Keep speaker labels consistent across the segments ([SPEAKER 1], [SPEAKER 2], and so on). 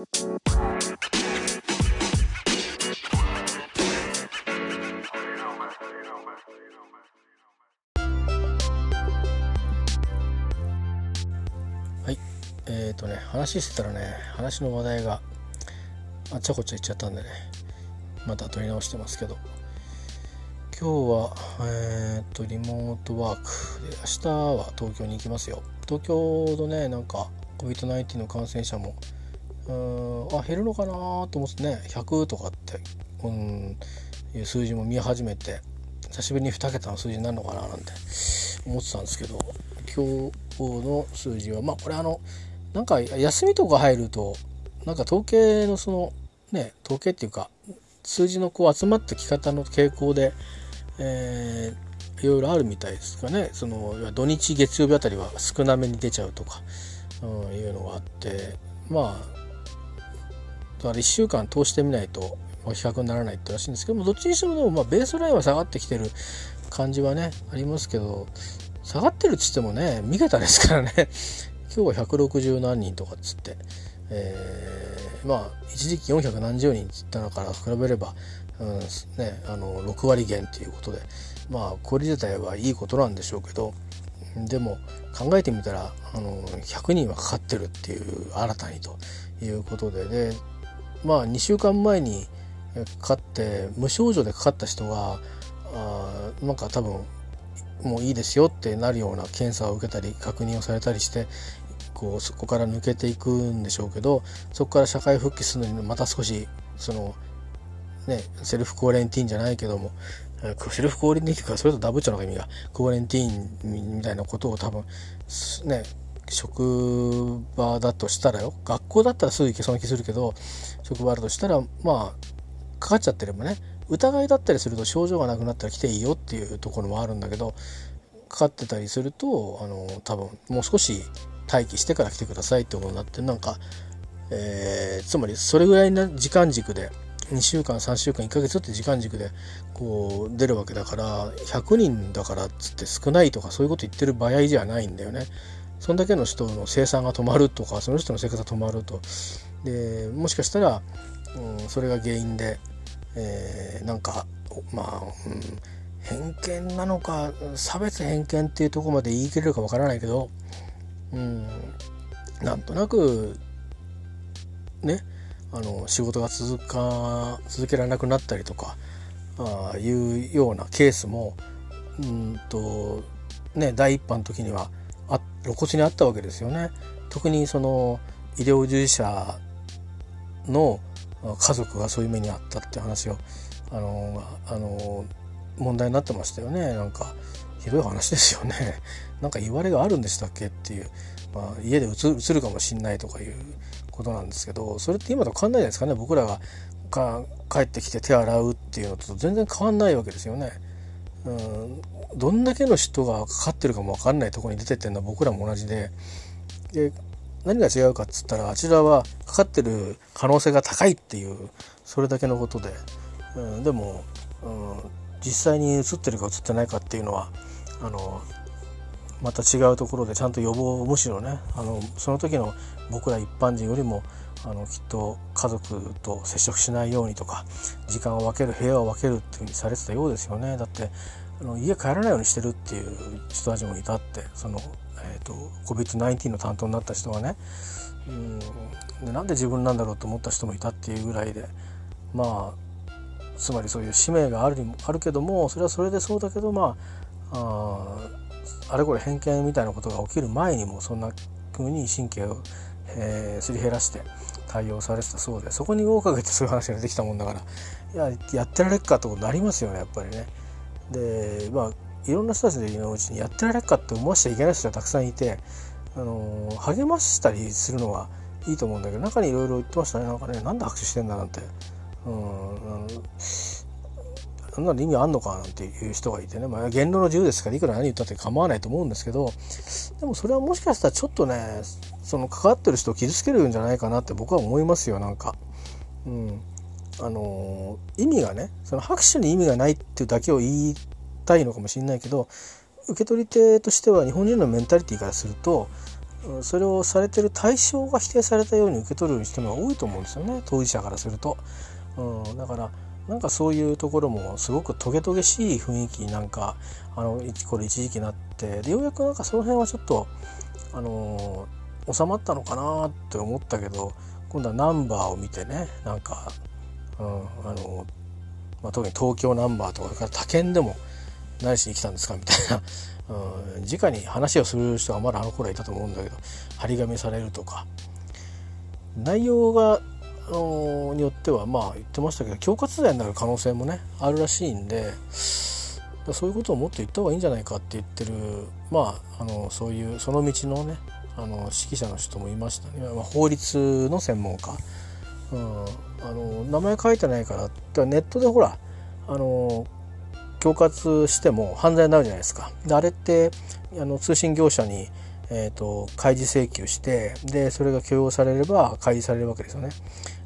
[SPEAKER 1] はい。えっ、ー、とね話してたらね話の話題があっちゃこっちゃ行っちゃったんでねまた撮り直してますけど。今日はえっ、ー、とリモートワークで明日は東京に行きますよ。東京のねなんか COVID-19 の感染者もあ減るのかなと思ってね。100とかって、うん、いう数字も見え始めて。久しぶりに2桁の数字になるのかななんて。思ってたんですけど。今日の数字は。まあこれあのなんか休みとか入るとなんか統計のそのね統計っていうか数字のこう集まったき方の傾向で、えー、いろいろあるみたいですかね。その土日月曜日あたりは少なめに出ちゃうとか、うん、いうのがあって。まあだから1週間通してみないと比較にならないってらしいんですけどもどっちにしてもでもまあベースラインは下がってきてる感じはねありますけど下がってるっつってもね3桁ですからね。今日は160何人とかっつって、えー、まあ一時期400何十人っつったのから比べれば、うんね、あの6割減っていうことでまあこれ自体はいいことなんでしょうけどでも考えてみたらあの100人はかかってるっていう新たにということででまあ2週間前にかかって無症状でかかった人があなんか多分もういいですよってなるような検査を受けたり確認をされたりしてこうそこから抜けていくんでしょうけどそこから社会復帰するのにまた少しそのねセルフコーレンティーンじゃないけどもセルフコーレンティーンかそれとダブっちゃうのか意味が。コーレンティーンみたいなことを多分ね職場だとしたらよ学校だったらすぐ行けそうな気するけど職場だとしたらまあかかっちゃってればね疑いだったりすると症状がなくなったら来ていいよっていうところもあるんだけどかかってたりするとあの多分もう少し待機してから来てくださいってことになってなんか、えー、つまりそれぐらいの時間軸で2週間3週間1ヶ月って時間軸でこう出るわけだから100人だからっつって少ないとかそういうこと言ってる場合じゃないんだよね。そんだけの人の生産が止まるとかその人の生活が止まると。でもしかしたら、うん、それが原因で、えー、なんかまあ、うん、偏見なのか差別偏見っていうとこまで言い切れるかわからないけど、うん、なんとなくねあの仕事が続か続けられなくなったりとかあいうようなケースもうんとね第一波の時にはあ露骨にあったわけですよね。特にその医療従事者の家族がそういう目にあったって話をあのあの問題になってましたよね。なんかひどい話ですよね。なんか言われがあるんでしたっけっていう、まあ、家で映るかもしんないとかいうことなんですけどそれって今と変わんないじゃないですかね。僕らがか帰ってきて手洗うっていうのと全然変わんないわけですよね。うん。どんだけの人がかかってるかも分かんないとこに出てってるのは僕らも同じで。で何が違うかっつったらあちらはかかってる可能性が高いっていうそれだけのことで、うん、でも、うん、実際に映ってるか映ってないかっていうのはあのまた違うところでちゃんと予防むしろねあのその時の僕ら一般人よりもあのきっと家族と接触しないようにとか時間を分ける部屋を分けるっていうふうにされてたようですよね。だってあの家帰らないようにしてるっていう人たちもいたってその、えーと、COVID-19 の担当になった人がね。うん。でなんで自分なんだろうと思った人もいたっていうぐらいで。まあつまりそういう使命があるあるけどもそれはそれでそうだけどまあああれこれ偏見みたいなことが起きる前にもそんな風に神経を、えー、すり減らして対応されてたそうでそこに大をかけてそういう話ができたもんだからいややってられっかとなりますよねやっぱりね。でまあいろんな人たちのうちにやってられっかって思わせちゃいけない人がたくさんいて、あの励ましたりするのはいいと思うんだけど中にいろいろ言ってましたねなんかねなんで拍手してんだなんて。うんそんなの意味あんのかなんていう人がいてね、まあ、言論の自由ですからいくら何言ったって構わないと思うんですけどでもそれはもしかしたらちょっとねその関わってる人を傷つけるんじゃないかなって僕は思いますよなんか。うん、あの意味がねその拍手に意味がないっていうだけを言いたいのかもしれないけど受け取り手としては日本人のメンタリティーからすると、それをされてる対象が否定されたように受け取る人が多いと思うんですよね当事者からすると。うん、だからなんかそういうところもすごくトゲトゲしい雰囲気なんかあのこれ一時期なってでようやくなんかその辺はちょっとあの、収まったのかなって思ったけど今度はナンバーを見てねなんか、うんあのまあ、特に東京ナンバーとかから他県でも何しに来たんですかみたいな、うん、直に話をする人がまだあの頃はいたと思うんだけど張り紙されるとか。内容がのによってはまあ言ってましたけど恐喝罪になる可能性もねあるらしいんでそういうことをもっと言った方がいいんじゃないかって言ってるまああのそういうその道のねあの指揮者の人もいましたね、まあ、法律の専門家、うん、あの名前書いてないからネットでほらあの恐喝しても犯罪になるじゃないですか。であれってあの通信業者にえーと、開示請求してでそれが許容されれば開示されるわけですよね。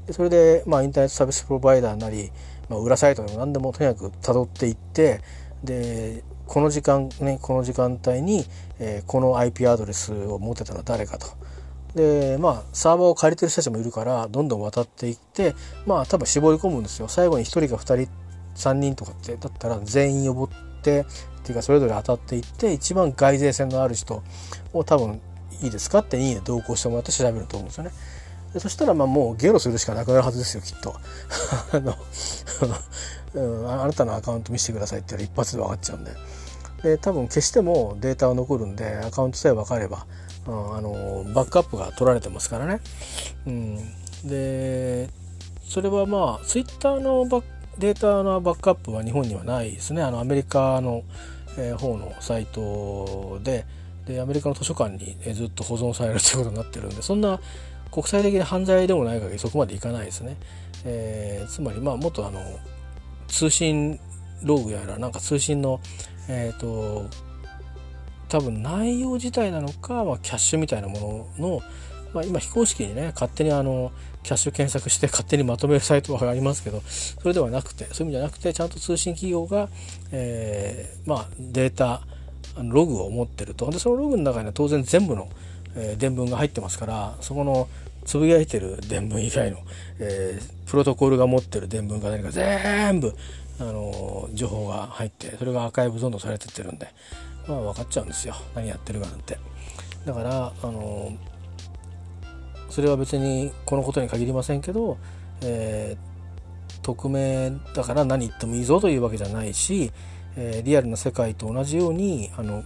[SPEAKER 1] でそれで、まあ、インターネットサービスプロバイダーなり、まあ、裏サイトでも何でもとにかく辿っていってでこの時間ねこの時間帯に、えー、この IP アドレスを持ってたのは誰かと。でまあサーバーを借りてる人たちもいるからどんどん渡っていってまあ多分絞り込むんですよ。最後に1人か2人3人とかってだったら全員呼ぼってっていうかそれぞれ当たっていって一番外税線のある人を多分いいですかっていいね同行してもらって調べると思うんですよね。でそしたらまあもうゲロするしかなくなるはずですよきっと。あの うん、あなたのアカウント見せてくださいって言ったら一発で分かっちゃうんで。で多分消してもデータは残るんでアカウントさえ分かれば、あのバックアップが取られてますからね。うん、でそれはまあツイッターのバデータのバックアップは日本にはないですねあのアメリカの、えー、方のサイトででアメリカの図書館に、えずっと保存されるということになってるんでそんな国際的な犯罪でもない限りそこまでいかないですね。えー、つまりまあもっとあの通信ログやらなんか通信のえっ、ー、と多分内容自体なのか、まあ、キャッシュみたいなものの、まあ、今非公式にね勝手にあのキャッシュ検索して勝手にまとめるサイトがありますけどそれではなくてそういう意味じゃなくてちゃんと通信企業が、えー、まあ、データログを持ってると。でそのログの中には当然全部の、えー、伝聞が入ってますからそこのつぶやいてる伝聞以外の、えー、プロトコルが持ってる伝聞が何か全部、あの情報が入ってそれがアーカイブどんどんされてってるんで、まあ、分かっちゃうんですよ何やってるかなんて。だから、あのそれは別にこのことに限りませんけど、えー、匿名だから何言ってもいいぞというわけじゃないし、えー、リアルな世界と同じようにあの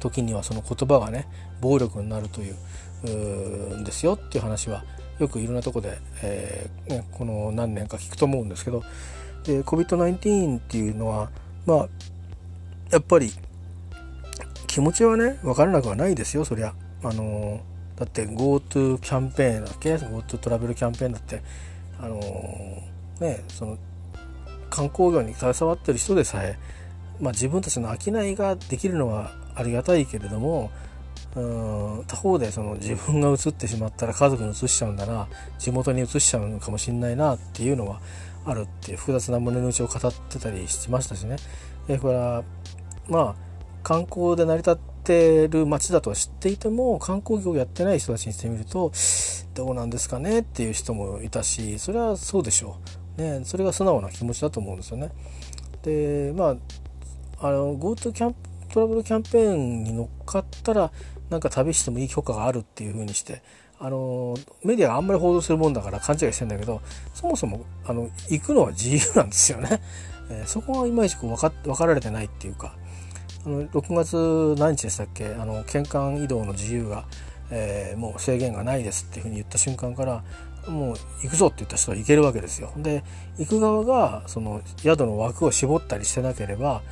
[SPEAKER 1] 時にはその言葉がね暴力になるというんですよっていう話はよくいろんなとこで、えーね、この何年か聞くと思うんですけどで COVID-19 っていうのはまあやっぱり気持ちはね分からなくはないですよそりゃ。あのだって GoTo キャンペーンだっけ？GoTo トラベルキャンペーンだってあのねその観光業に携わってる人でさえ、まあ、自分たちの商いができるのはありがたいけれどもうん他方でその自分が移ってしまったら家族に移しちゃうんだな地元に移しちゃうのかもしんないなっていうのはあるっていう複雑な胸の内を語ってたりしましたしね。えこれはまあ観光で成り立ってる街だとは知っていても観光業をやってない人たちにしてみるとどうなんですかねっていう人もいたしそれはそうでしょう。ね、それが素直な気持ちだと思うんですよね。でまああの GoTo キャントラブルキャンペーンに乗っかったらなんか旅してもいい許可があるっていう風にしてあのメディアがあんまり報道するもんだから勘違いしてんだけどそもそもあの行くのは自由なんですよね。えー、そこはいまいちこう分か分かられてないっていうかあの6月何日でしたっけ？あの県間移動の自由が、えー、もう制限がないですっていうふうに言った瞬間からもう行くぞって言った人は行けるわけですよ。で行く側がその宿の枠を絞ったりしてなければ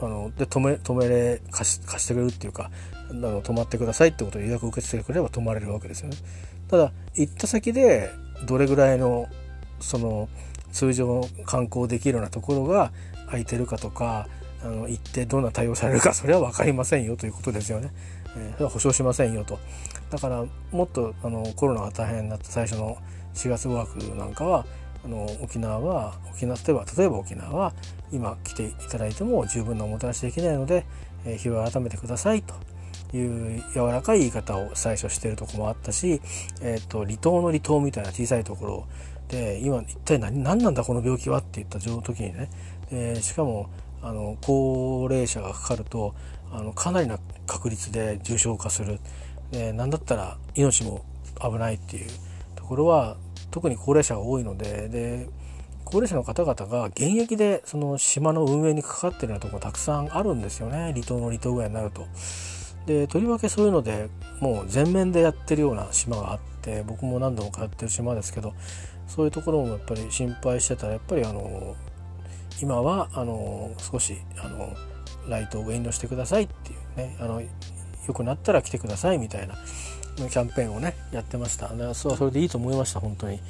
[SPEAKER 1] あので止め止めれ貸し貸してくれるっていうかあの泊まってくださいってことを予約受け付けてくれば泊まれるわけですよね。ただ行った先でどれぐらいのその通常観光できるようなところが空いてるかとかあの行ってどんな対応されるかそれは分かりませんよということですよね。えー、それは保証しませんよと。だからもっとあのコロナが大変になった最初の4月5月なんかはあの沖縄は沖縄例えば例えば沖縄は今来ていただいても十分なおもてなしできないので、えー、日を改めてくださいという柔らかい言い方を最初してるとこもあったし、えーと、離島の離島みたいな小さいところで今一体何何なんだこの病気はって言った時にね、えー、しかもあの高齢者がかかるとあのかなりな確率で重症化する、で何だったら命も危ないっていうところは特に高齢者が多いのでで高齢者の方々が現役でその島の運営にかかってるようなところたくさんあるんですよね離島の離島ぐらいになると。でとりわけそういうのでもう全面でやってるような島があって僕も何度も通ってる島ですけどそういうところもやっぱり心配してたらやっぱりあの今はあの少しあのライトを遠慮してくださいっていうねあの良くなったら来てくださいみたいなキャンペーンをねやってましたそそれでいいと思いました本当に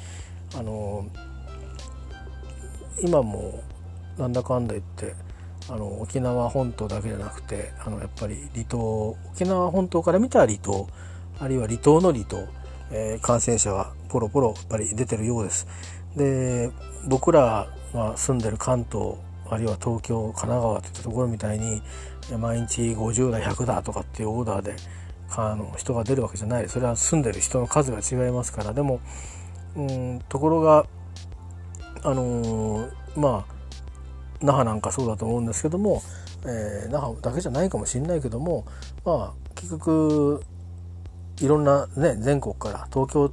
[SPEAKER 1] あの今もなんだかんだ言ってあの沖縄本島だけじゃなくてあのやっぱり離島沖縄本島から見た離島あるいは離島の離島、えー、感染者がポロポロやっぱり出てるようです。で僕らが住んでる関東あるいは東京神奈川といったところみたいに毎日50だ100だとかっていうオーダーであの人が出るわけじゃないそれは住んでる人の数が違いますからでもうんところがあのー、まあ那覇なんかそうだと思うんですけども、えー、那覇だけじゃないかもしれないけどもまあ結局いろんなね全国から東京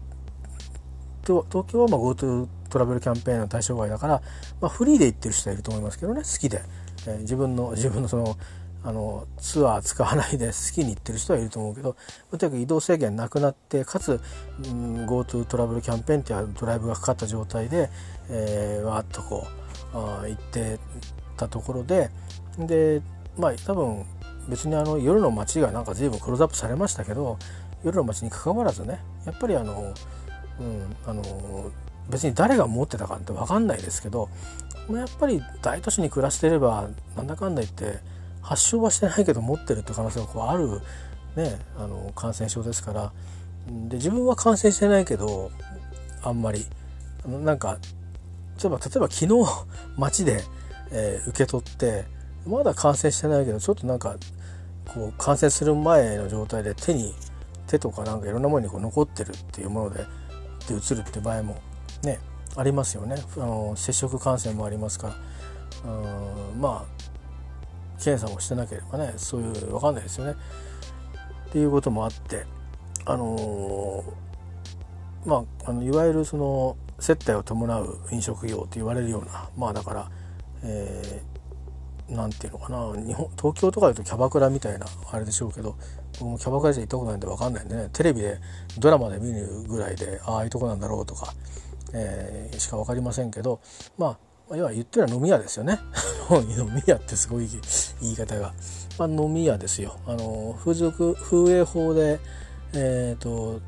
[SPEAKER 1] 東京はまあ GoTo トラベルキャンペーンの対象外だから、まあ、フリーで行ってる人はいると思いますけどね。好きで、えー、自分の 自分のそのあのツアー使わないで好きに行ってる人はいると思うけどとにかく移動制限なくなってかつ、うん、GoTo トラベルキャンペーンっていうドライブがかかった状態で、えー、わーっとこうあ行ってたところででまあ多分別にあの夜の街がなんか随分クローズアップされましたけど夜の街にかかわらずねやっぱりあの,、うん、あの別に誰が持ってたかって分かんないですけどやっぱり大都市に暮らしてればなんだかんだ言って発症はしてないけど持ってるって可能性がこうある、ね、あの感染症ですから。で自分は感染してないけどあんまり。なんか例えば例えば昨日街で、えー、受け取ってまだ感染してないけどちょっとなんかこう感染する前の状態で手に手とかなんかいろんなものにこう残ってるっていうものでで移るって場合もねありますよね。あの接触感染もありますから。うんまあ検査もしてなければねそういう分かんないですよね。っていうこともあってあのー、まああのいわゆるその接待を伴う飲食業と言われるようなまあだからえー、なんていうのかな日本東京とかだとキャバクラみたいなあれでしょうけど僕もキャバクラじゃ行ったことないんで分かんないんでねテレビでドラマで見るぐらいでああいうとこなんだろうとか、えー、しか分かりませんけどまあ要は言ってるのは飲み屋ですよね。飲み屋ってすごい言い方が、まあ、飲み屋ですよ。あの風俗風営法でえ、ー、と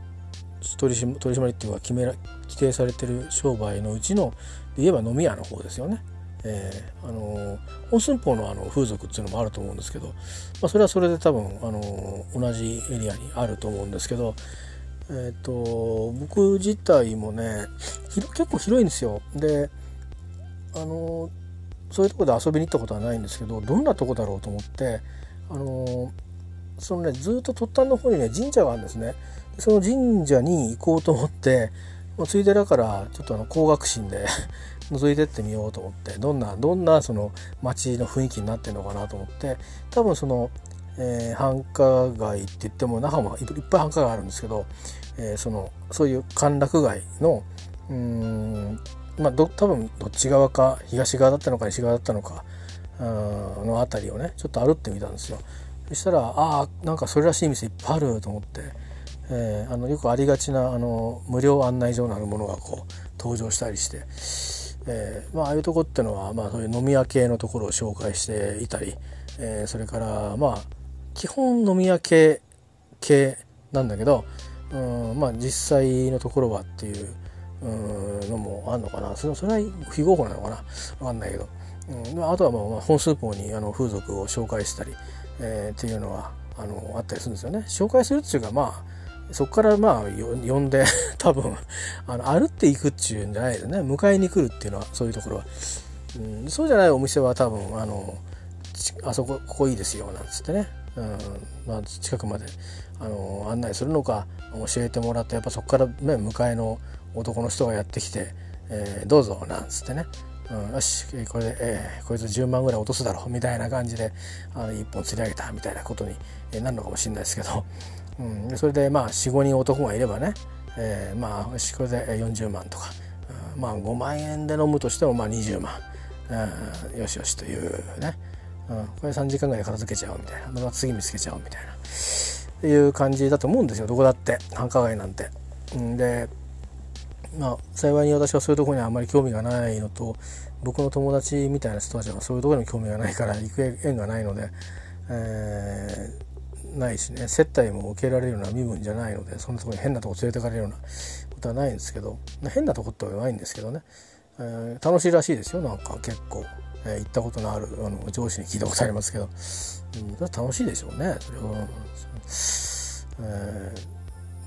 [SPEAKER 1] 取り取り締まりっていうか決めら規定されてる商売のうちの言えば飲み屋の方ですよね。えー、あの本寸法のあの風俗っていうのもあると思うんですけど、まあ、それはそれで多分あの同じエリアにあると思うんですけど、えーと、僕自体もね結構広いんですよ。であのそういうとこで遊びに行ったことはないんですけどどんなとこだろうと思ってあのそのねずっと突端の方にね神社があるんですね。その神社に行こうと思ってもうついでだからちょっとあの高学心で 覗いてってみようと思ってどんなどんなその街の雰囲気になってるのかなと思って多分その、えー、繁華街って言っても那覇もいっぱい繁華街あるんですけど、えー、そのそういう歓楽街のうんまあど多分どっち側か東側だったのか西側だったのかの辺りをねちょっと歩ってみたんですよ。そしたらああなんかそれらしい店いっぱいあると思って。えー、あのよくありがちなあの無料案内所なるものがこう登場したりして、えーまあ、ああいうとこっていうのは、まあ、そういう飲み屋系のところを紹介していたり、えー、それからまあ基本飲み屋系系なんだけど、うんまあ、実際のところはっていうのもあるのかな。それそれは非合法なのかな。分かんないけど、うん、あとはまあ本数法にあの風俗を紹介したり、えー、っていうのはあのあったりするんですよね。紹介するっていうかまあそこからまあ呼んで 多分あの歩っていくっていうんじゃないですね。迎えに来るっていうのはそういうところは、うん、そうじゃないお店は多分あのあそこここいいですよなんつってね。うんまあ、近くまであの案内するのか教えてもらってやっぱそこから、ね、迎えの男の人がやってきて「えー、どうぞ」なんつってね。うん、よしこれで、えー、こいつ10万ぐらい落とすだろみたいな感じであの1本釣り上げたみたいなことになるのかもしれないですけど、うん、それでまあ45人男がいればね、えー、まあよしこれで40万とか、うん、まあ5万円で飲むとしてもまあ20万、うん、よしよしというね、うん、これ3時間ぐらい片付けちゃおうみたいな。また次見つけちゃおうみたいな。いう感じだと思うんですよ。どこだって。繁華街なんて。でまあ、幸いに私はそういうところにはあまり興味がないのと僕の友達みたいな人たちはそういうところに興味がないから行く縁がないので、えー、ないしね。接待も受けられるような身分じゃないのでそんなところに変なとこ連れてかれるようなことはないんですけど変なとこってはないんですけどね、えー、楽しいらしいですよ。なんか結構、えー、行ったことのあるあの上司に聞いたことありますけど、それは楽しいでしょうねそれは。えー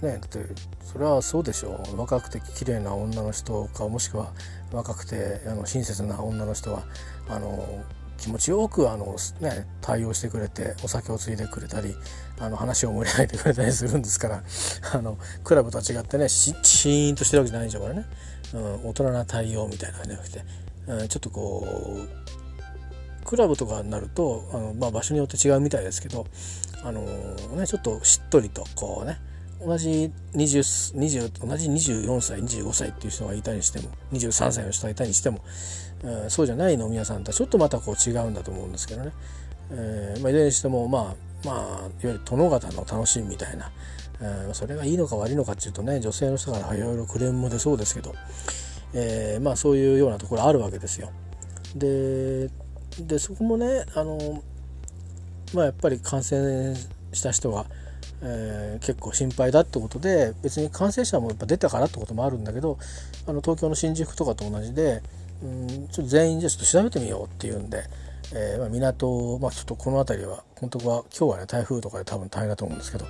[SPEAKER 1] ねだってそれはそうでしょう。若くて綺麗な女の人かもしくは若くてあの親切な女の人はあの気持ちよくあの、ね、対応してくれてお酒をついでくれたりあの話を盛り上げてくれたりするんですから あのクラブとは違ってねシーンとしてるわけじゃないんでしょうからね、うん、大人な対応みたいな感じじゃなくて、うん、ちょっとこうクラブとかになるとあの、まあ、場所によって違うみたいですけどあの、ね、ちょっとしっとりとこうね同じ 20, 20同じ24歳25歳っていう人がいたにしても23歳の人がいたにしても、えー、そうじゃない飲み屋さんとはちょっとまたこう違うんだと思うんですけどね、えーまあ、いずれにしてもまあまあいわゆる殿方の楽しみみたいな、えー、それがいいのか悪いのかっていうとね女性の人からいろいろクレームも出そうですけど、えー、まあそういうようなところあるわけですよ。ででそこもねあのまあやっぱり感染した人がえー、結構心配だってことで別に感染者もやっぱ出たからってこともあるんだけどあの東京の新宿とかと同じでうんちょっと全員じゃちょっと調べてみようっていうんで、えー、まあ、港、まあ、ちょっとこの辺りは本当は今日はね台風とかで多分大変だと思うんですけど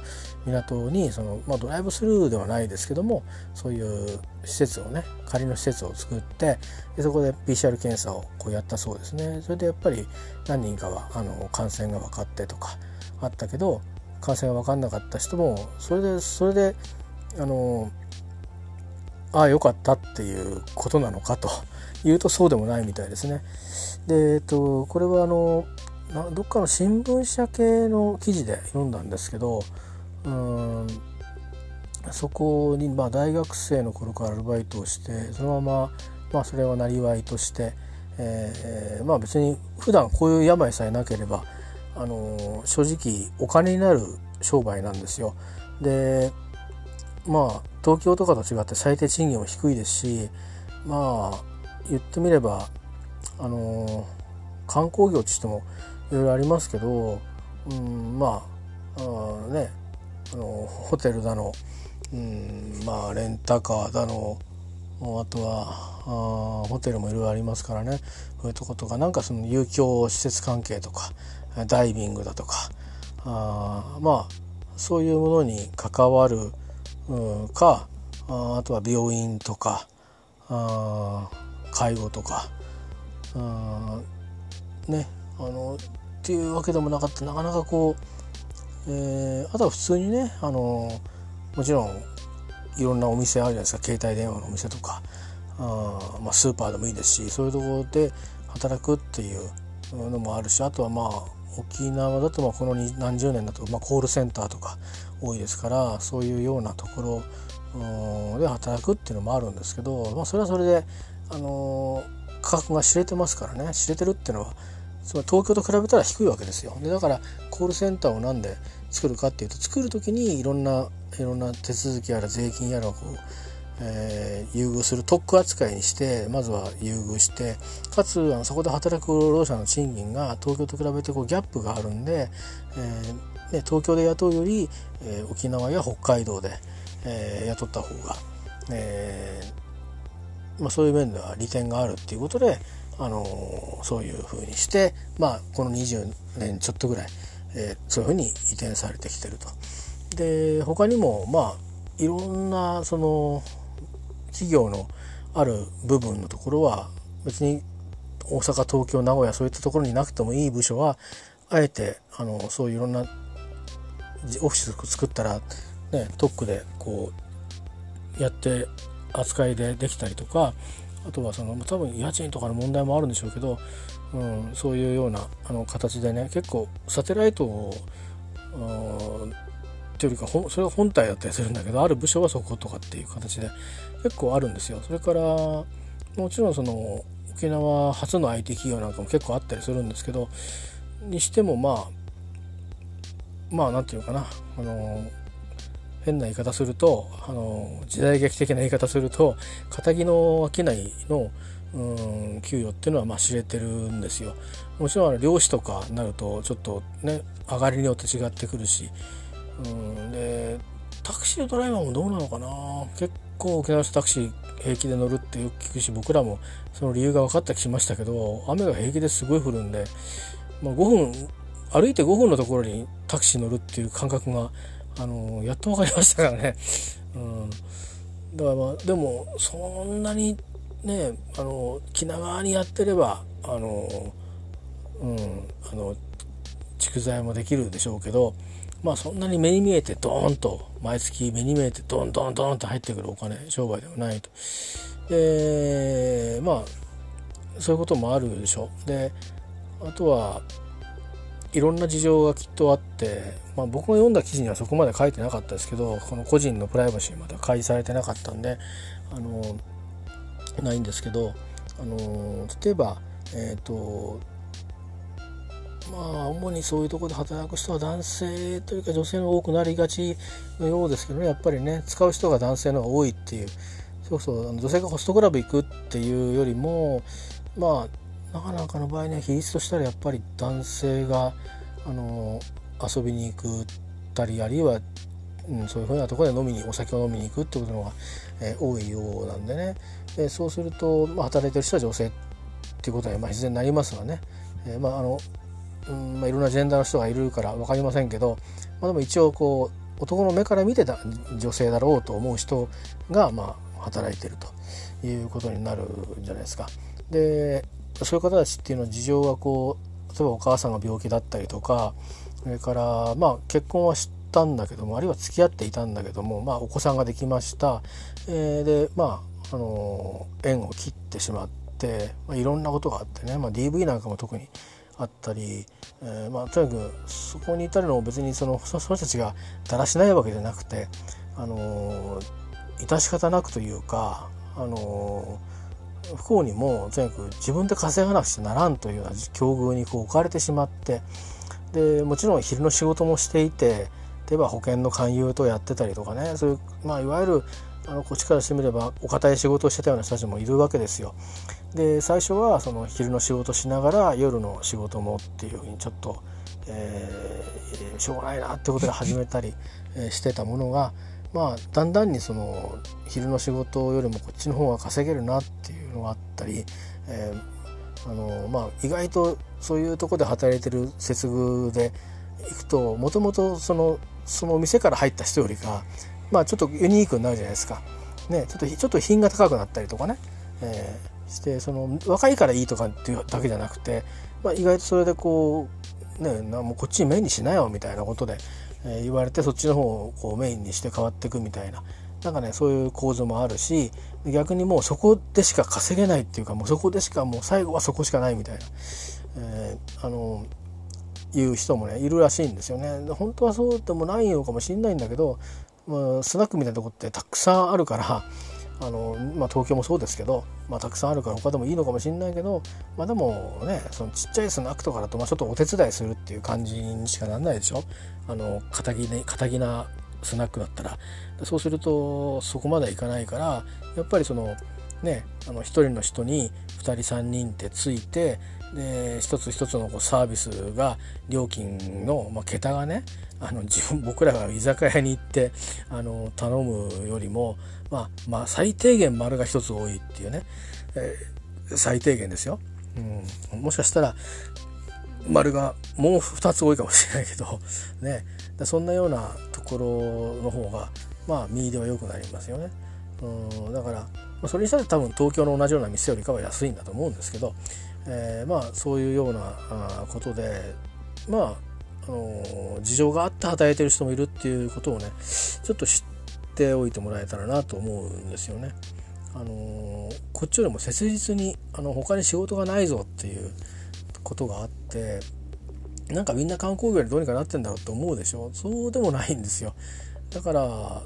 [SPEAKER 1] 港にその、まあ、ドライブスルーではないですけどもそういう施設をね仮の施設を作ってでそこで PCR 検査をこうやったそうですねそれでやっぱり何人かはあの感染が分かってとかあったけど感染が分かんなかった人もそれでそれであのああよかったっていうことなのかというとそうでもないみたいですね。で、えっと、これはあのどっかの新聞社系の記事で読んだんですけどうんそこにまあ大学生の頃からアルバイトをしてそのまままあそれはなりわいとして、えー、まあ別に普段こういう病さえなければあの正直お金になる商売なんですよ。でまあ東京とかと違って最低賃金も低いですしまあ言ってみればあの観光業としてもいろいろありますけど、うん、まああねあのホテルだの、うん、まあレンタカーだのあとはあホテルもいろいろありますからね。そういうとことかなんかその遊興施設関係とかダイビングだとかあまあそういうものに関わる、う、かああとは病院とかあ介護とかあねあのっていうわけでもなかった。なかなかこう、えー、あとは普通にねあのもちろんいろんなお店あるじゃないですか。携帯電話のお店とか。あ、まあ、スーパーでもいいですしそういうところで働くっていうのもあるしあとはまあ沖縄だとまあこの何十年だとまあコールセンターとか多いですからそういうようなところで働くっていうのもあるんですけど、まあ、それはそれで、あの価格が知れてますからね知れてるっていうのはつまり東京と比べたら低いわけですよ。でだからコールセンターをなんで作るかっていうと作る時にいろんないろんな手続きやら税金やらをこうえー、優遇する特区扱いにしてまずは優遇してかつあのそこで働く労働者の賃金が東京と比べてこうギャップがあるんで、えー、ね、東京で雇うより、えー、沖縄や北海道で、え雇った方が、えまあ、そういう面では利点があるっていうことで、あのそういうふうにして、まあ、この20年ちょっとぐらい、えそういうふうに移転されてきてると。で他にもまあいろんなその企業のある部分のところは別に大阪東京名古屋そういったところになくてもいい部署はあえてあのそういういろんなオフィス作ったら、ね、特区でこうやって扱いでできたりとかあとはその多分家賃とかの問題もあるんでしょうけど、うん、そういうようなあの形でね結構サテライトをっていうよりかそれが本体だったりするんだけどある部署はそことかっていう形で結構あるんですよ。それからもちろんその沖縄初の IT 企業なんかも結構あったりするんですけどにしてもまあまあ何て言うのかなあの変な言い方するとあの時代劇的な言い方すると敵の商いのうん給与っていうのはまあ知れてるんですよ。もちろん漁師とかになるとちょっとね上がりによって違ってくるしうんでタクシードライバーもどうなのかな結構沖縄の人タクシー平気で乗るってよく聞くし僕らもその理由が分かった気しましたけど雨が平気ですごい降るんで、まあ、5分歩いて5分のところにタクシー乗るっていう感覚が、あのやっと分かりましたからね。うん、だからまあでもそんなにねあの気長にやってればあのうんあの蓄財もできるでしょうけどまあそんなに目に見えてドーンと毎月目に見えてドンドンドンと入ってくるお金商売ではないと。でまあそういうこともあるでしょう。であとはいろんな事情がきっとあって、まあ、僕が読んだ記事にはそこまで書いてなかったですけどこの個人のプライバシーまでは開示されてなかったんであのないんですけどあの例えばえっ、ー、とまあ主にそういうところで働く人は男性というか女性の多くなりがちのようですけどね。やっぱりね使う人が男性の方が多いっていう。そうそう女性がホストクラブ行くっていうよりもまあなかなかの場合には比率としたらやっぱり男性があの遊びに行くたりあるいは、うん、そういうふうなところで飲みにお酒を飲みに行くってことのが、えー、多いようなんでね、えー、そうすると、まあ、働いてる人は女性っていうことはまあ必然になりますがね、えー、まああのうんまあ、いろんなジェンダーの人がいるから分かりませんけど、まあ、でも一応こう男の目から見てた女性だろうと思う人がまあ働いてるということになるじゃないですか。でそういう方たちっていうのは事情がこう例えばお母さんが病気だったりとかそれからまあ結婚はしたんだけどもあるいは付き合っていたんだけども、まあ、お子さんができました、えー、でまああの縁を切ってしまって、まあ、いろんなことがあってね、まあ、DV なんかも特にあったり、えー、まあ、とにかくそこに至るのも別にそのその人たちがだらしないわけじゃなくて、あの、致し方なくというか、あの、不幸にもとにかく自分で稼がなくちゃならんというような境遇にこう置かれてしまってでもちろん昼の仕事もしていて例えば保険の勧誘とやってたりとかねそういう、まあ、いわゆるあのこっちからしてみればお堅い仕事をしてたような人たちもいるわけですよ。で最初はその昼の仕事しながら夜の仕事もっていうふうにちょっと、えー、しょうがないなってことで始めたり、してたものがまあだんだんにその昼の仕事よりもこっちの方が稼げるなっていうのがあったり、えー、あのまあ、意外とそういうとこで働いてる接遇で行くともともとそのその店から入った人よりかまあちょっとユニークになるじゃないですか。ね、ちょっとちょっと品が高くなったりとかね、えー、してその若いからいいとかっていうだけじゃなくて、まあ、意外とそれでこう、ね、なもうこっちにメインにしなよみたいなことで、えー、言われてそっちの方をこうメインにして変わっていくみたいな。なんかねそういう構造もあるし逆にもうそこでしか稼げないっていうかもうそこでしかもう最後はそこしかないみたいな、えー、あのいう人もねいるらしいんですよね。本当はそうでもないのかもしれないんだけどまあ、スナックみたいなとこってたくさんあるからあの、まあ、東京もそうですけど、まあ、たくさんあるから他でもいいのかもしれないけど、まあ、でもねそのちっちゃいスナックとかだとまあちょっとお手伝いするっていう感じにしかなんないでしょあの肩着肩なスナックだったらそうするとそこまではいかないからやっぱりそのねあの1人の人に2人3人ってついてで一つ一つのこうサービスが料金の、まあ、桁がねあの自分僕らが居酒屋に行ってあの頼むよりも、まあ、まあ最低限丸が一つ多いっていうね、えー、最低限ですよ、うん、もしかしたら丸がもう2つ多いかもしれないけどね。そんなようなところの方がまあ右では良くなりますよね。うん、だからそれにしたら多分東京の同じような店よりかは安いんだと思うんですけど、えー、まあそういうようなことでまああの事情があって働いてる人もいるっていうことをねちょっと知っておいてもらえたらなと思うんですよね。あのこっちよりも切実にあの他に仕事がないぞっていうことがあってなんかみんな観光業でどうにかなってんだろうと思うでしょそうでもないんですよだから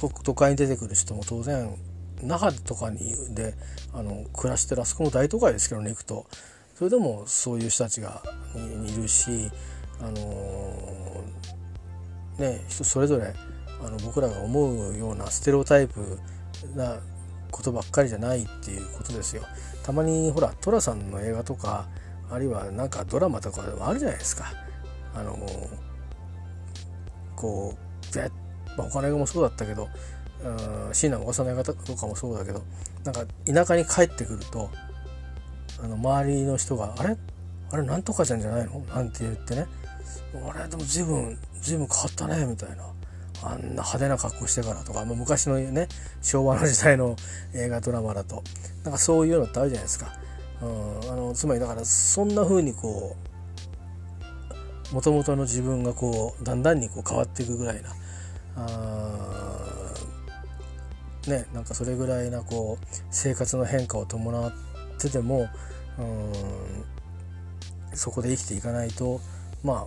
[SPEAKER 1] 都会に出てくる人も当然那覇とかにであの暮らしてるあそこも大都会ですけどね行くとそれでもそういう人たちがいるしあのー、ね人それぞれあの僕らが思うようなステレオタイプなことばっかりじゃないっていうことですよ。たまにほら寅さんの映画とかあるいはなんかドラマとかでもあるじゃないですか。あのー、こう、まあ、お金もそうだったけど椎名お子さんの映画とかもそうだけどなんか田舎に帰ってくるとあの周りの人が「あれ？あれなんとかちゃんじゃないの?」なんて言ってね「あれでも随分随分変わったね」みたいな。あんな派手な格好してからとか、まあ、昔のね昭和の時代の映画ドラマだとなんかそういうのってあるじゃないですか。うん、あのつまりだからそんな風にこうもともとの自分がこうだんだんにこう変わっていくぐらいなあねなんかそれぐらいなこう生活の変化を伴っててもうんそこで生きていかないとまあ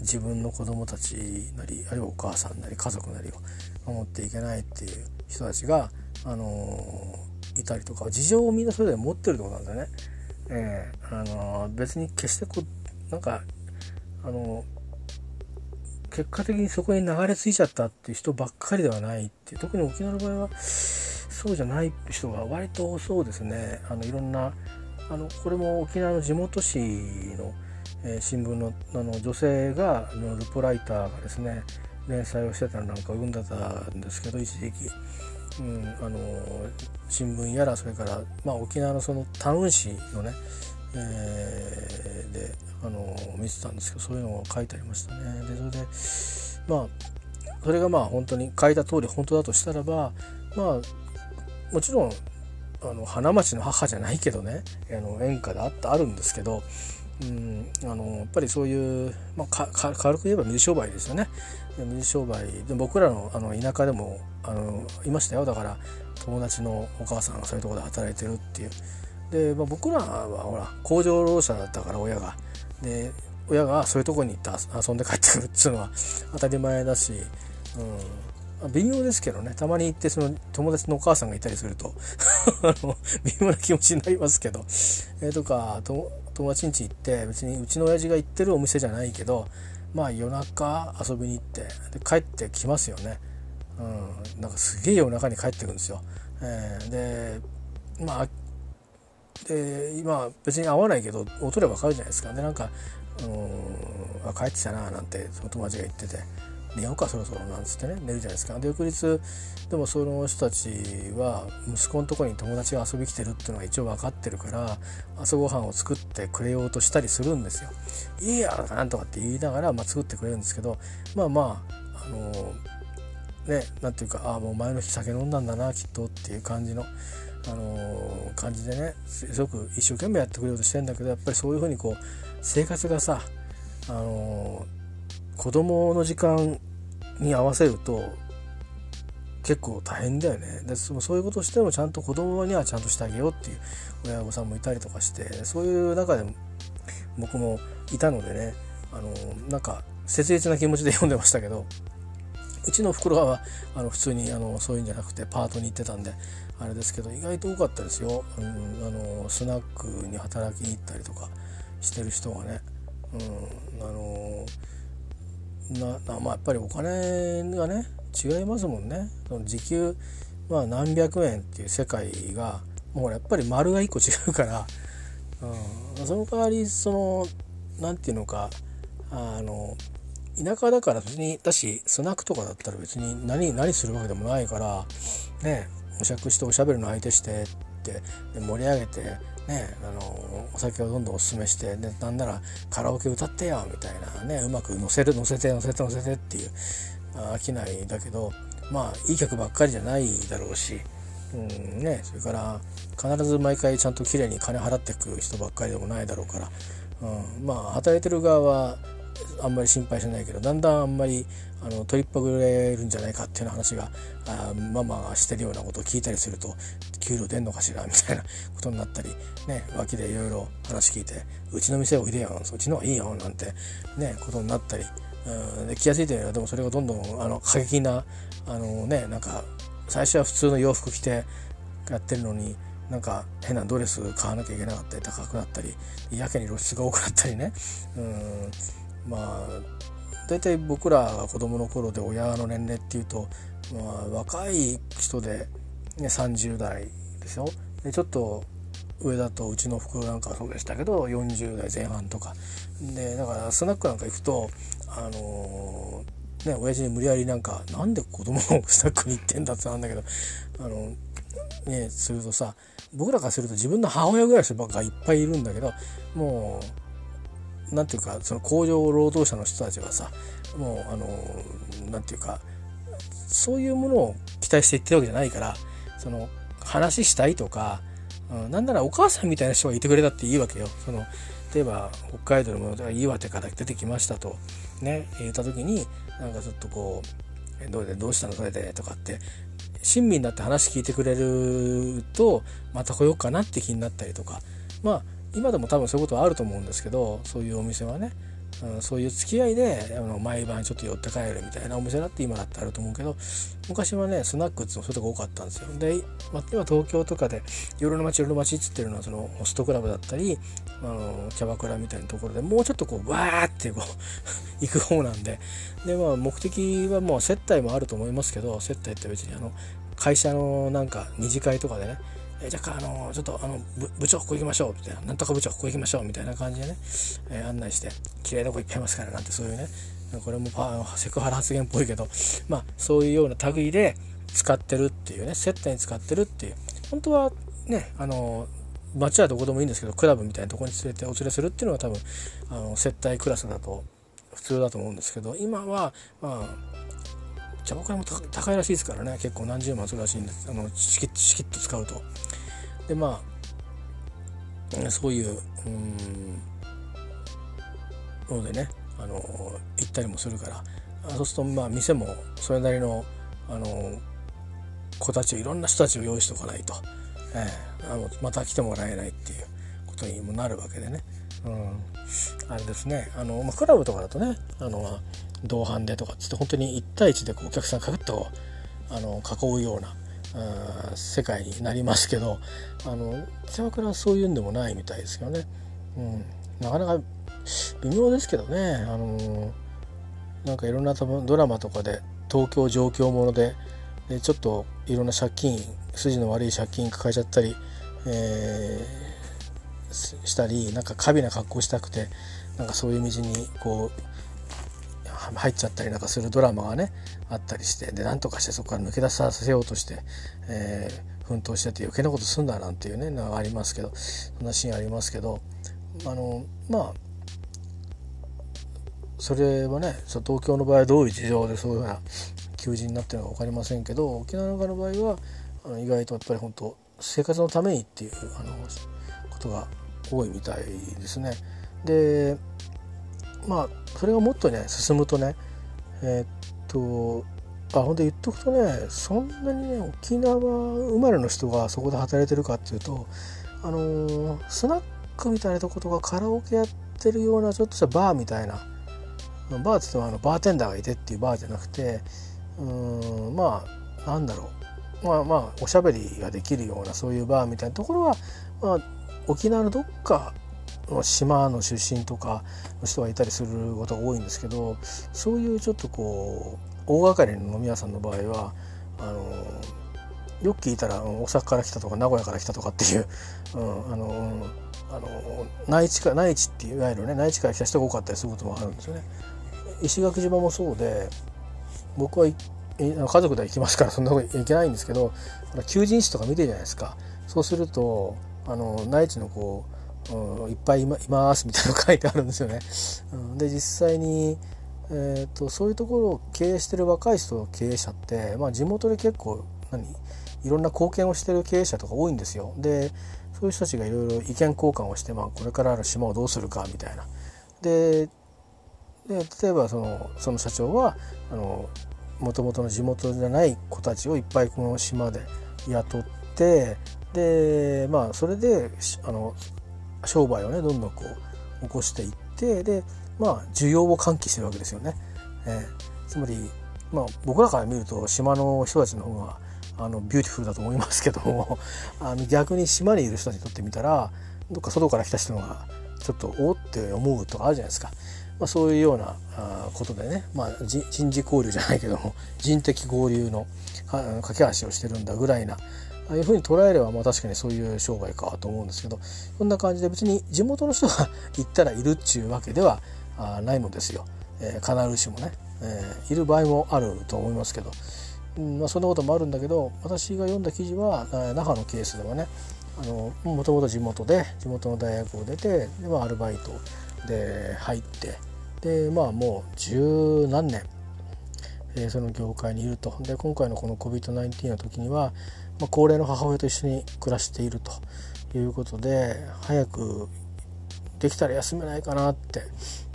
[SPEAKER 1] 自分の子供たちなりあるいはお母さんなり家族なりを守っていけないっていう人たちが、あのー、いたりとか事情をみんなそれぞれ持ってるってことなんだよね。えー、あのー、別に決してこうなんかあの結果的にそこに流れ着いちゃったっていう人ばっかりではないっていう特に沖縄の場合はそうじゃない人が割と多そうですね。あのいろんなあのこれも沖縄の地元紙の、えー、新聞のあの女性がのルポライターがですね連載をしてたのなんか読んでたんですけど一時期、うん、あの新聞やらそれから、まあ、沖縄のそのタウン誌のね、えー、であの見てたんですけどそういうのが書いてありましたね。でそれでまあそれがまあ本当に書いた通り本当だとしたらばまあもちろんあの花町の母じゃないけどねあの演歌であったあるんですけど、うん、あのやっぱりそういう、まあ、軽く言えば水商売ですよね。水商売で僕らのあの田舎でもあのいましたよ。だから友達のお母さんがそういうとこで働いてるっていう。で、まあ、僕らはほら工場労働者だったから親が。で親がそういうとこに行って遊んで帰ってくるっていうのは当たり前だし、うん、微妙ですけどね。たまに行ってその友達のお母さんがいたりすると 微妙な気持ちになりますけど、えー、とか友達ん家行って別にうちの親父が行ってるお店じゃないけどまあ夜中遊びに行ってで帰ってきますよね、うん、なんかすげえ夜中に帰ってくるんですよ、えー、でまあで今別に会わないけど音でわかるじゃないですか。でなんか「うんあ帰ってきたな」なんてその友達が言ってて「寝ようかそろそろ」なんつってね。寝るじゃないですか。で翌日でもその人たちは息子のとこに友達が遊び来てるっていうのが一応分かってるから朝ごはんを作ってくれようとしたりするんですよ。いいやなんとかって言いながら、まあ、作ってくれるんですけどまあまああのねなんていうかああもう前の日酒飲んだんだなきっとっていう感じのあの感じでねすごく一生懸命やってくれようとしてんだけどやっぱりそういうふうにこう生活がさ、あの子供の時間に合わせると結構大変だよね。でそういうことをしてもちゃんと子供にはちゃんとしてあげようっていう親御さんもいたりとかしてそういう中で僕もいたのでねあのなんか切実な気持ちで読んでましたけどうちの袋はあの普通にあのそういうんじゃなくてパートに行ってたんであれですけど意外と多かったですよ、うん、あのスナックに働きに行ったりとかしてる人がね、うん、あのなまあやっぱりお金がね違いますもんね。その時給まあ何百円っていう世界がもうやっぱり丸が1個違うから、うん、その代わりその何て言うのかあの田舎だから別にだしスナックとかだったら別に何何するわけでもないからね。お酌しておしゃべりの相手してってで盛り上げてねあのお酒をどんどんおすすめしてでなんならカラオケ歌ってよみたいなねうまく乗せる乗せて乗せて乗せてっていう飽きないだけどまあいい曲ばっかりじゃないだろうし、うんね、それから必ず毎回ちゃんと綺麗に金払ってく人ばっかりでもないだろうから、うん、まあ働いてる側はあんまり心配しないけどだんだんあんまりあの取りっぱぐれるんじゃないかっていう話があママがしてるようなことを聞いたりすると給料出んのかしらみたいなことになったりね脇でいろいろ話聞いてうちの店おいでようちの方がいいよなんてねことになったりうんで気が付いてるよでもそれがどんどんあの過激なあのねなんか最初は普通の洋服着てやってるのになんか変なドレス買わなきゃいけなかったり高くなったりやけに露出が多くなったりね。うんまあ大体僕らが子供の頃で親の年齢っていうと、まあ、若い人で、ね、30代でしょでちょっと上だとうちの服なんかそうでしたけど40代前半とか。でだからスナックなんか行くとあのー、ね親父に無理やりなんかなんで子供をスナックに行ってんだってなんだけどあのねするとさ僕らからすると自分の母親ぐらいの人がいっぱいいるんだけどもう何て言うかその工場労働者の人たちはさもうあの何て言うかそういうものを期待して言ってるわけじゃないからその話したいとか、うん、なんならお母さんみたいな人がいてくれたっていいわけよ。その例えば北海道のものでは岩手から出てきましたとね言った時になんかちょっとこう「どうでどうしたのそれで」とかって親身になって話聞いてくれるとまた来ようかなって気になったりとかまあ今でも多分そういうことはあると思うんですけどそういうお店はね、うん、そういう付き合いであの毎晩ちょっと寄って帰るみたいなお店だって今だってあると思うけど昔はねスナックっていうのそういうとこ多かったんですよ。で、ま、今東京とかで夜の街夜の街っつってるのはそのホストクラブだったりあのキャバクラみたいなところでもうちょっとこうわーってこう 行く方なんで。でまあ目的はもう接待もあると思いますけど接待って別にあの会社のなんか二次会とかでねえじゃああのちょっとあの部長ここ行きましょうみたいななんとか部長ここ行きましょうみたいな感じでね、えー、案内して綺麗なとこ行っちゃいますからなんてそういうねこれもパセクハラ発言っぽいけどまあそういうような類で使ってるっていうね接待に使ってるっていう本当はねあの街はどこでもいいんですけどクラブみたいなとこに連れてお連れするっていうのが多分あの接待クラスだと普通だと思うんですけど今はまあキャバクラも高いらしいですからね。結構何十万するらしいんです。あのしきしきっと使うと。でまあそういううんのでねあの行ったりもするから。そうするとまあ店もそれなりのあの子たちをいろんな人たちを用意しておかないと、えー、あのまた来てもらえないっていうことにもなるわけでね、うん、あれですね。あの、まあ、クラブとかだとねあの同伴でとかっつって本当に1対1でこうお客さんかくっとあの囲うような世界になりますけどあのキャバクラはそういうんでもないみたいですけどね、うん、なかなか微妙ですけどね。あのなんかいろんな多分ドラマとかで東京状況ものででちょっといろんな借金筋の悪い借金抱えちゃったり、えー、したりなんか過敏な格好したくてなんかそういう道にこう入っちゃったりなんかするドラマがねあったりしてでなんとかしてそこから抜け出させようとして、えー、奮闘してて余計なことすんだなんていうねのがありますけどそんなシーンありますけどあのまあそれはね東京の場合はどういう事情でそういうふうな求人になってるのか分かりませんけど沖縄の場合はあの意外とやっぱり本当生活のためにっていうあのことが多いみたいですね。でまあそれがもっとね進むとねえー、っとあほんで言っとくとねそんなにね沖縄生まれの人がそこで働いてるかっていうとあのー、スナックみたいなとことかカラオケやってるようなちょっとしたバーみたいなバーって言ってもあのバーテンダーがいてっていうバーじゃなくてうんまあなんだろう。まあまあおしゃべりができるようなそういうバーみたいなところは、まあ、沖縄のどっか島の出身とかの人がいたりすることが多いんですけどそういうちょっとこう大掛かりの飲み屋さんの場合はあのよく聞いたら大阪から来たとか名古屋から来たとかっていう、うん、あのあの内地か内地っていういわゆるね内地から来た人が多かったりすることもあるんですよね。石垣島もそうで僕は家族で行きますからそんなこといけないんですけど求人誌とか見てるじゃないですかそうするとあの内地のこううん、いっぱいいますみたいなの書いてあるんですよね。うん、で実際に、えーと、そういうところを経営してる若い人の経営者って、まあ、地元で結構何いろんな貢献をしてる経営者とか多いんですよ。でそういう人たちがいろいろ意見交換をして、まあ、これからの島をどうするかみたいな。でで例えばそのその社長はあの元々の地元じゃない子たちをいっぱいこの島で雇ってでまあそれであの商売をねどんどんこう起こしていってでまあ需要を喚起してるわけですよね。えー、つまりまあ僕らから見ると島の人たちの方があのビューティフルだと思いますけども あの逆に島にいる人たちにとってみたらどっか外から来た人がちょっとおって思うとかあるじゃないですか。まあ、そういうようなことでね、まあ、人事交流じゃないけども人的合流の架け橋をしてるんだぐらいなああいうふうに捉えればまあ確かにそういう商売かと思うんですけどこんな感じで別に地元の人が 行ったらいるっちゅうわけではないのですよ、えー、必ずしもね、えー、いる場合もあると思いますけど、うんまあ、そんなこともあるんだけど私が読んだ記事は那覇のケースではねもともと地元で地元の大学を出てで、まあ、アルバイトで入ってでまあもう十何年、えー、その業界にいると。で今回のこの COVID-19 の時には、まあ、高齢の母親と一緒に暮らしているということで早くできたら休めないかなって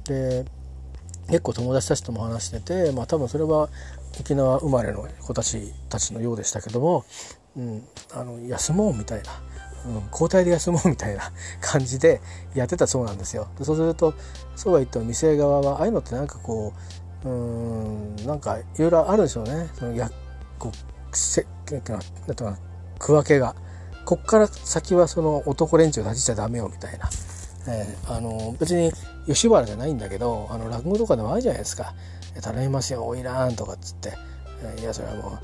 [SPEAKER 1] で結構友達たちとも話しててまあ多分それは沖縄生まれの子たちたちのようでしたけども、うん、あの休もうみたいなうん、交代で休もうみたいな感じでやってたそうなんですよ。でそうするとそうは言っても店側はああいうのってなんかこううんなんかいろいろあるんでしょうね。そのやこうせだと区分けが。こっから先はその男連中立ちちゃダメよみたいな。えー、あの別に吉原じゃないんだけどあの落語とかでもあるじゃないですか「頼みますよおいらん」とかっつって「いやそれはも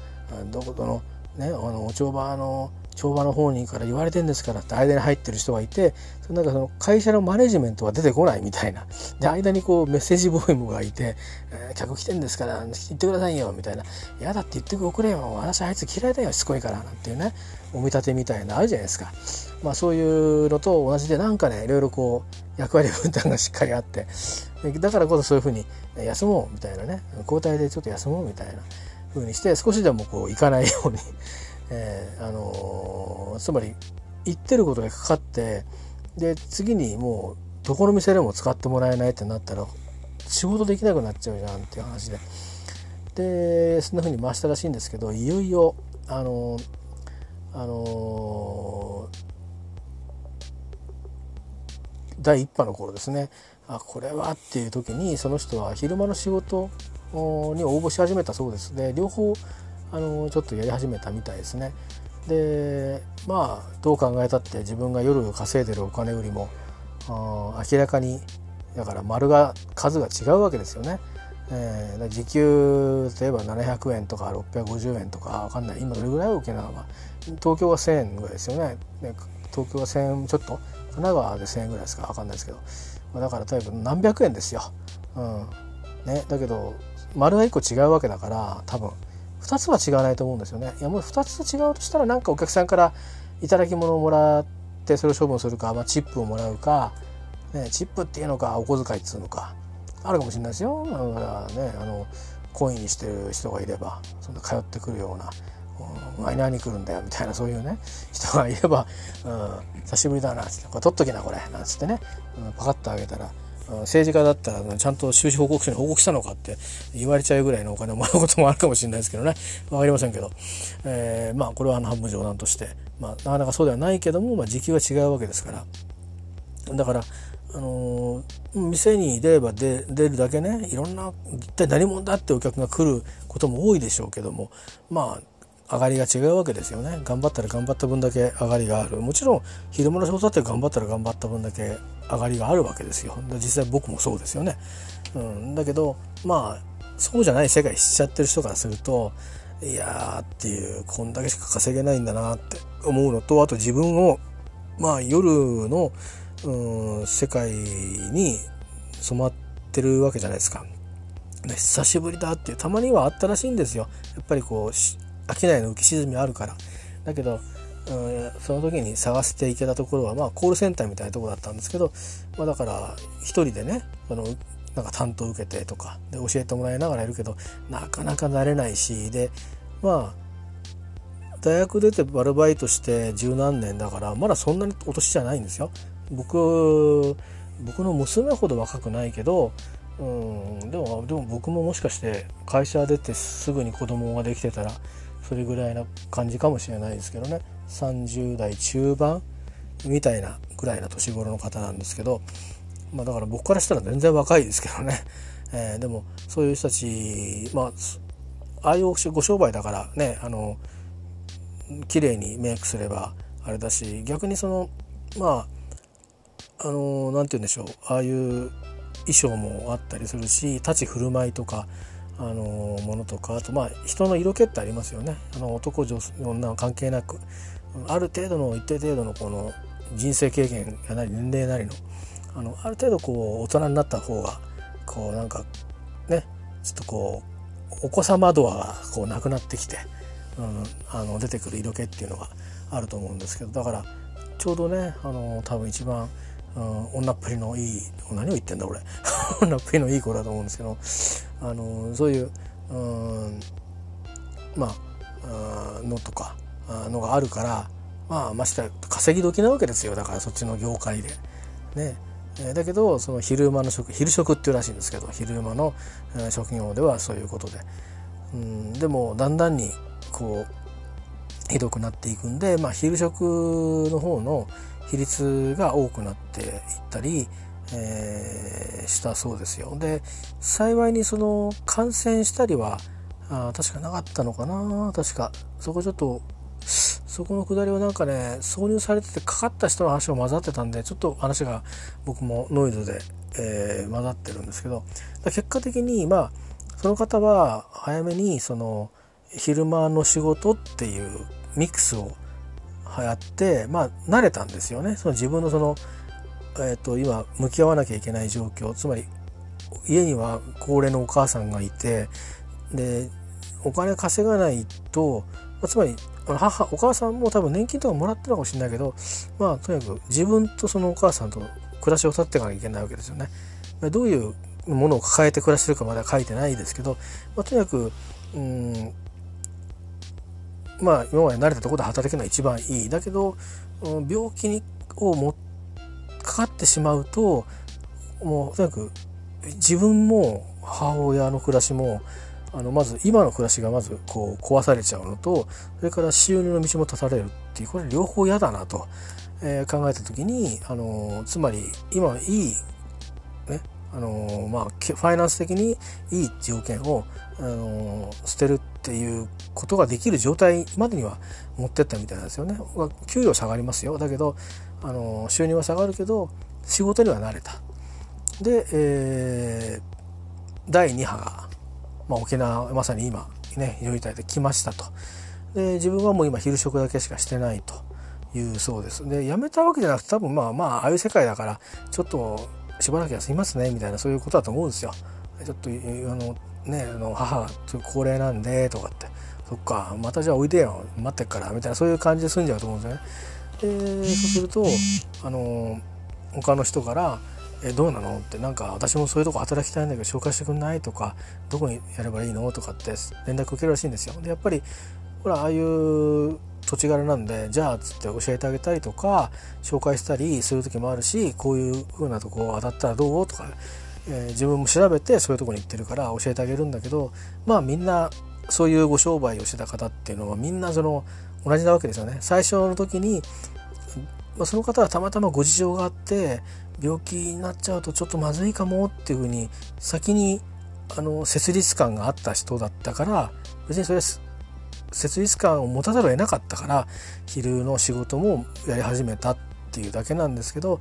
[SPEAKER 1] うどことのねあのお帳場の帳場の方にから言われてんですからって間に入ってる人がいてそのなんかその会社のマネジメントは出てこないみたいな。で間にこうメッセージボーイムがいて、えー、客来てんですから言ってくださいよみたいな「嫌だって言っておくれよ私あいつ嫌いだよしつこいから」なんていうねお見立てみたいなあるじゃないですか。まあそういうのと同じでなんかねいろいろこう役割分担がしっかりあって。だからこそそういうふうに休もうみたいなね。交代でちょっと休もうみたいな。ふうにして少しでもこう行かないようにえー、あのー、つまり言ってることがかかってで次にもうどこの店でも使ってもらえないってなったら仕事できなくなっちゃうじゃんっていう話で。でそんな風に回したらしいんですけどいよいよあのー、あの第一波の頃ですね。あこれはっていう時にその人は昼間の仕事に応募し始めたそうです。ね両方あのちょっとやり始めたみたいですね。でまあどう考えたって自分が夜稼いでるお金よりも明らかにだから丸が数が違うわけですよね。えー、時給例えば700円とか650円とか分かんない今どれぐらい沖縄は東京は1,000円ぐらいですよね東京は1,000円ちょっと神奈川で1,000円ぐらいですか分かんないですけどだから例えば何百円ですよ。うんね、だけど丸が1個違うわけだから多分2つは違わないと思うんですよね。いやもう2つ違うとしたらなんかお客さんから頂き物をもらってそれを処分するか、まあ、チップをもらうか、ね、チップっていうのかお小遣いっつうのかあるかもしれないですよ。だからねあのコインにしてる人がいればそんな通ってくるような「マイナーに来るんだよ」みたいなそういうね人がいれば「うん、久しぶりだな」っつって「これ取っときなこれ」なんつってね、うん、パカッとあげたら政治家だったらちゃんと収支報告書に報告したのかって言われちゃうぐらいのお金をもらうこともあるかもしれないですけどね。分かりませんけど、えー、まあこれはあの半分冗談として、まあ、なかなかそうではないけども、まあ、時給は違うわけですから。だからあのー、店に出れば出るだけねいろんな一体何者だってお客が来ることも多いでしょうけどもまあ上がりが違うわけですよね。頑張ったら頑張った分だけ上がりがある。もちろん昼間の仕事だって頑張ったら頑張った分だけ上がりがあるわけですよ。実際僕もそうですよね、うん、だけどまあそうじゃない世界しちゃってる人からするといやーっていうこんだけしか稼げないんだなって思うのとあと自分をまあ夜の、うん、世界に染まってるわけじゃないですか。久しぶりだっていうたまにはあったらしいんですよ。やっぱりこう商いの浮き沈みあるから。だけどうんその時に探していけたところは、まあ、コールセンターみたいなとこだったんですけど、まあ、だから一人でねそのなんか担当受けてとかで教えてもらいながらやるけどなかなか慣れないしでまあ大学出てアルバイトして十何年だからまだそんなにお年じゃないんですよ。僕僕の娘ほど若くないけどうんでもでも僕ももしかして会社出てすぐに子供ができてたらそれぐらいな感じかもしれないですけどね。30代中盤みたいなぐらいな年頃の方なんですけど、まあ、だから僕からしたら全然若いですけどね、えー、でもそういう人たちまあああいうご商売だからねあの綺麗にメイクすればあれだし逆にそのまああの何て言うんでしょう。ああいう衣装もあったりするし立ち振る舞いとかあのものとかあとまあ人の色気ってありますよね。あの男女女関係なくある程度の一定程度のこの人生経験やなり年齢なりのあのある程度こう大人になった方がこうなんかねちょっとこうお子様度がこうなくなってきて、うん、あの出てくる色気っていうのがあると思うんですけどだからちょうどねあの多分一番うん、女っぷりのいい何を言ってんだ俺。女っぷりのいい子だと思うんですけどあのそういううんまあのとかのがあるからまあまして稼ぎ時なわけですよ。だからそっちの業界で。ね。だけどその昼間の職昼職っていうらしいんですけど昼間の職業ではそういうことで、うん、でもだんだんにこうひどくなっていくんで、まあ、昼食の方の比率が多くなっていったり、えー、したそうですよ。で幸いにその感染したりはあ確かなかったのかな。確かそこちょっとそこのくだりはなんかね挿入されててかかった人の話が混ざってたんでちょっと話が僕もノイズで、えー、混ざってるんですけど。結果的にまあその方は早めにその昼間の仕事っていうミックスを流行ってまあ慣れたんですよね。その自分のその、えーと、今向き合わなきゃいけない状況つまり家には高齢のお母さんがいてでお金稼がないと、まあ、つまり母お母さんも多分年金とかもらってるかもしれないけどまあとにかく自分とそのお母さんと暮らしを立っていかなきゃいけないわけですよね。どういうものを抱えて暮らしてるかまでは書いてないですけど、まあ、とにかくうんまあ今まで慣れたところで働けるのが一番いいだけど病気にをもかかってしまうともうとにかく自分も母親の暮らしもあのまず今の暮らしがまずこう壊されちゃうのとそれから収入の道も断たれるっていうこれ両方嫌だなと、えー、考えた時にあのつまり今いいねあのまあファイナンス的にいい条件をあの捨てるっていうことができる状態までには持ってったみたいなんですよね。給与下がりますよだけどあの収入は下がるけど仕事には慣れた。で、えー、第2波が、まあ、沖縄まさに今ね医療体で来ましたと。で自分はもう今昼食だけしかしてないというそうです。で辞めたわけじゃなくて多分まあまあああいう世界だからちょっとしばらく休みますねみたいなそういうことだと思うんですよ。ちょっとあのねあの母ちょっと高齢なんでとかってそっかまたじゃあおいでよ待ってっからみたいなそういう感じで済んじゃうと思うんですよね。でそうするとあの他の人から「えどうなの?」ってなんか私もそういうとこ働きたいんだけど紹介してくんない？とかどこにやればいいの？とかって連絡受けるらしいんですよ。でやっぱりほらああいう土地柄なんでじゃあっつって教えてあげたりとか紹介したりする時もあるしこういう風なとこ当たったらどう？とかえー、自分も調べてそういうとこに行ってるから教えてあげるんだけどまあみんなそういうご商売をしてた方っていうのはみんなその同じなわけですよね。最初の時に、まあ、その方はたまたまご事情があって病気になっちゃうとちょっとまずいかもっていうふうに先にあの設立感があった人だったから別にそれ設立感を持たざるを得なかったから昼の仕事もやり始めたっていうだけなんですけど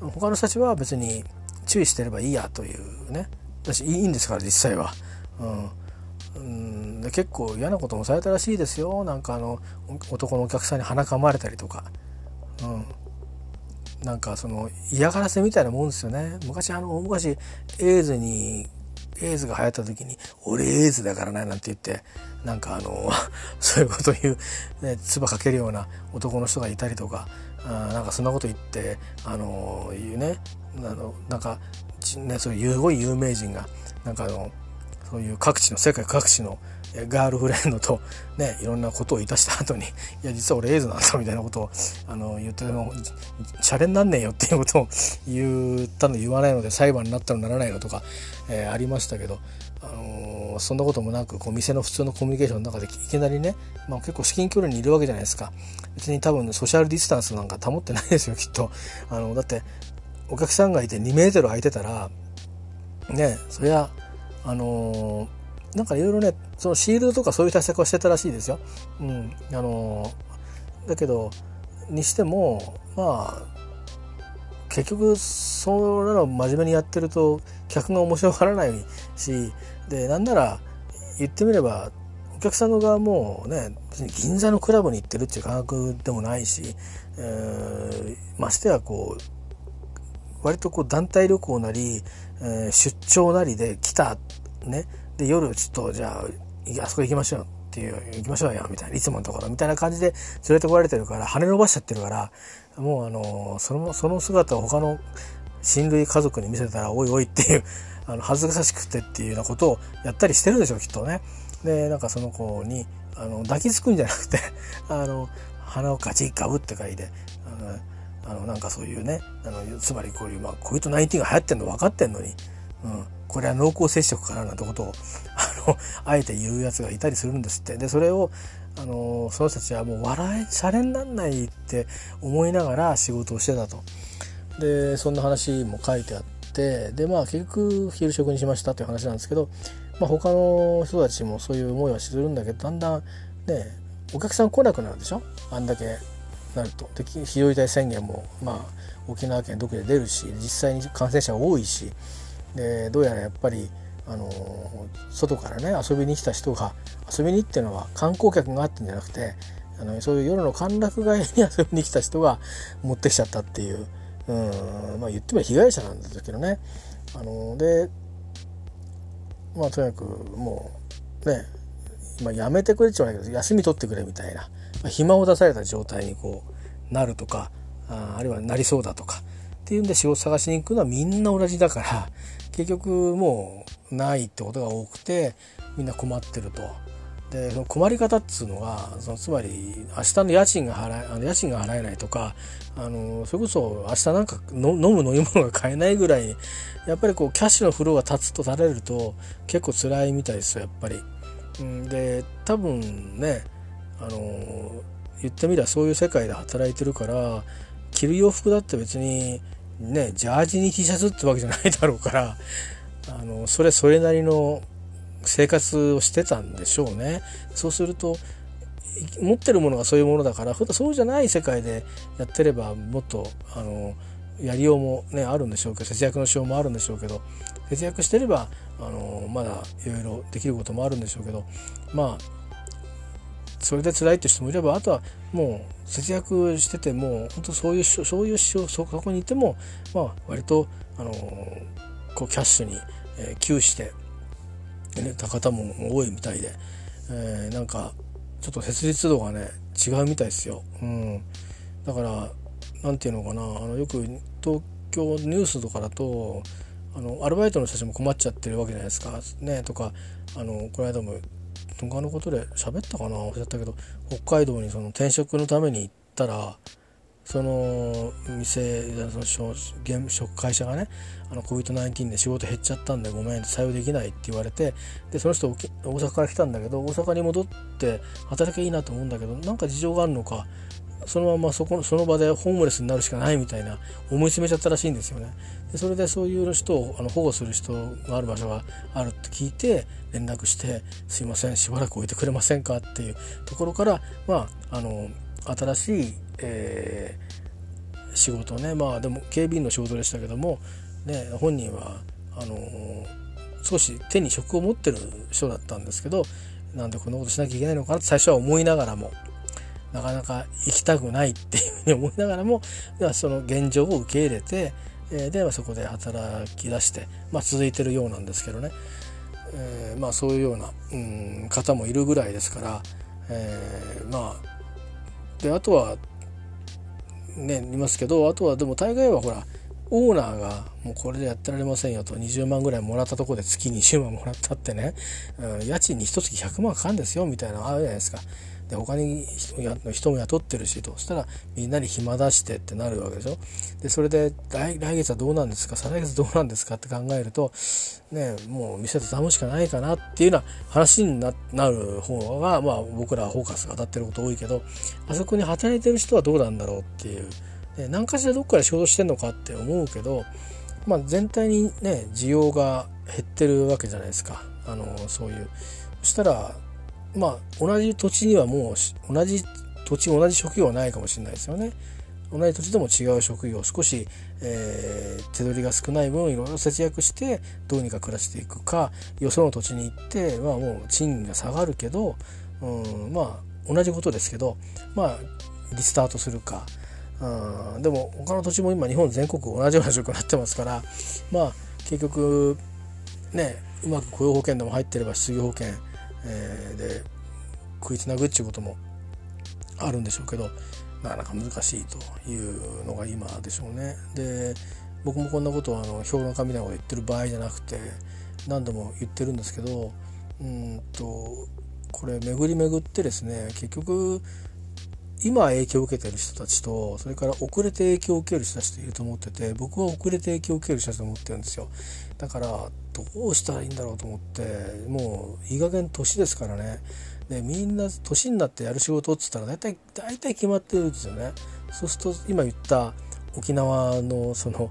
[SPEAKER 1] 他の人たちは別に注意してればいいやというね私いいんですから実際は。うん、んで結構嫌なこともされたらしいですよ。なんかあの男のお客さんに鼻かまれたりとか、うん、なんかその嫌がらせみたいなもんですよね。昔あの大昔エイズにエイズが流行った時に「俺エイズだからね」なんて言ってなんかあの そういうこと言う、ね、唾かけるような男の人がいたりとかあなんかそんなこと言ってあのいうね。あのなんか、ね、そういうすごい有名人がなんかあのそういう各地の世界各地のガールフレンドとねいろんなことをいたした後に「いや実は俺エイズなんだ」みたいなことをあの言ってのシャレになんねえよっていうことを言ったの言わないので裁判になったのならないのとか、えー、ありましたけど、あのー、そんなこともなくこう店の普通のコミュニケーションの中でいきなりね、まあ、結構至近距離にいるわけじゃないですか別に多分ソーシャルディスタンスなんか保ってないですよきっと。あのだってお客さんがいて2メートル空いてたらねそりゃあのー、なんかいろいろねそのシールドとかそういう対策はしてたらしいですよ。うん、あのー、だけどにしてもまあ結局それらを真面目にやってると客が面白がらないしでなんなら言ってみればお客さんの側もね銀座のクラブに行ってるっていう感覚でもないし、えー、ましてやこう割とこう団体旅行なり、えー、出張なりで来た、ね。で、夜ちょっとじゃあ、あそこ行きましょうっていう、行きましょうよ、みたいな、いつものところ、みたいな感じで連れてこられてるから、羽伸ばしちゃってるから、もうあの、その、その姿を他の親類家族に見せたら、おいおいっていう、あの、恥ずかしくてっていうようなことをやったりしてるでしょう、きっとね。で、なんかその子に、あの、抱きつくんじゃなくて あの、鼻をガチッガブって嗅いで、あのあのなんかそういうねあのつまりこういう、まあ、COVID-19 が流行ってんの分かってんのに、うん、これは濃厚接触かななんてことを あのあえて言うやつがいたりするんですって。でそれをあのその人たちはもう笑いシャレになんないって思いながら仕事をしてたと。でそんな話も書いてあってでまあ結局昼食にしましたという話なんですけど、まあ、他の人たちもそういう思いはするんだけどだんだんねお客さん来なくなるでしょ？あんだけなるとで非常事態宣言も、まあ、沖縄県独自で出るし実際に感染者多いしでどうやらやっぱりあの外からね遊びに来た人が遊びにっていうのは観光客があってんじゃなくてあのそういう夜の歓楽街に 遊びに来た人が持ってきちゃったっていう、うんまあ、言ってみれば被害者なんですけどね。あのでまあとにかくもうね今やめてくれって言わないけど休み取ってくれみたいな暇を出された状態にこうなるとかああるいはなりそうだとかっていうんで仕事探しに行くのはみんな同じだから結局もうないってことが多くてみんな困ってると。でその困り方っつうのがそのつまり明日の家賃が払えあの家賃が払えないとかあのそれこそ明日なんかの飲む飲み物が買えないぐらいやっぱりこうキャッシュのフローが立つと垂れると結構辛いみたいですよやっぱり。うん、で多分ねあの言ってみりゃそういう世界で働いてるから着る洋服だって別にねジャージに T シャツってわけじゃないだろうから あのそれそれなりの生活をしてたんでしょうね。そうすると持ってるものがそういうものだからそうじゃない世界でやってればもっとあのやりようもねあるんでしょうけど節約のしようもあるんでしょうけど節約してればあのまだいろいろできることもあるんでしょうけどまあそれで辛いって人もいればあとはもう節約してても本当そういうそういうそそこにいてもまあ割とあのこうキャッシュに、えー、給して、ね、た方も多いみたいで、えー、なんかちょっと切実度がね違うみたいですよ。うん、だからなんていうのかなあのよく東京ニュースとかだとあのアルバイトの人たちも困っちゃってるわけじゃないですか。ね、とかあのこの間も他のことで喋ったかな？忘れたけど北海道にその転職のために行ったらその店その現会社がねあの COVID-19 で仕事減っちゃったんでごめん採用できないって言われてでその人大阪から来たんだけど大阪に戻って働きゃいいなと思うんだけどなんか事情があるのかそのままそこその場でホームレスになるしかないみたいな思い詰めちゃったらしいんですよね。でそれでそういう人をあの保護する人がある場所があるって聞いて連絡して「すいませんしばらく置いてくれませんか?」っていうところからまああの新しい、えー、仕事ねまあでも警備員の仕事でしたけども、ね、本人はあの少し手に職を持ってる人だったんですけどなんでこんなことしなきゃいけないのかなって最初は思いながらもなかなか行きたくないっていうふうに思いながらも その現状を受け入れて、えー、でそこで働き出して、まあ、続いてるようなんですけどね、えー、まあそういうような、うん、方もいるぐらいですから、えー、まあであとはねいますけどあとはでも大概はほらオーナーがもうこれでやってられませんよと20万ぐらいもらったところで月20万もらったってね、うん、家賃に一月100万かかるんですよみたいなのあるじゃないですか。で他に人も雇ってるしと。したらみんなに暇出してってなるわけでしょ。でそれで来月はどうなんですか？再来月どうなんですかって考えるとねもう店畳むしかないかなっていうような話になる方がまあ僕らはフォーカスが当たってること多いけどあそこに働いてる人はどうなんだろうっていう、ね、何かしらどっかで仕事してんのかって思うけどまあ全体にね需要が減ってるわけじゃないですか。あのそういう。そしたらまあ同じ土地にはもう同じ土地同じ職業はないかもしれないですよね。同じ土地でも違う職業少し、えー、手取りが少ない分いろいろ節約してどうにか暮らしていくかよその土地に行って、まあ、もう賃金が下がるけど、うん、まあ同じことですけどまあリスタートするか、うん、でも他の土地も今日本全国同じような状況になってますからまあ結局ねうまく雇用保険でも入ってれば失業保険えー、で食いつなぐっちゅうこともあるんでしょうけどなかなか難しいというのが今でしょうね。で僕もこんなことをあの評論家みたいなこと言ってる場合じゃなくて何度も言ってるんですけどうんとこれ巡り巡ってですね結局今影響を受けてる人たちとそれから遅れて影響を受ける人たちといると思ってて僕は遅れて影響を受ける人たちと思ってるんですよ。だからどうしたらいいんだろうと思ってもういい加減年ですからね。でみんな年になってやる仕事っつったら大体大体決まってるんですよね。そうすると今言った沖縄のその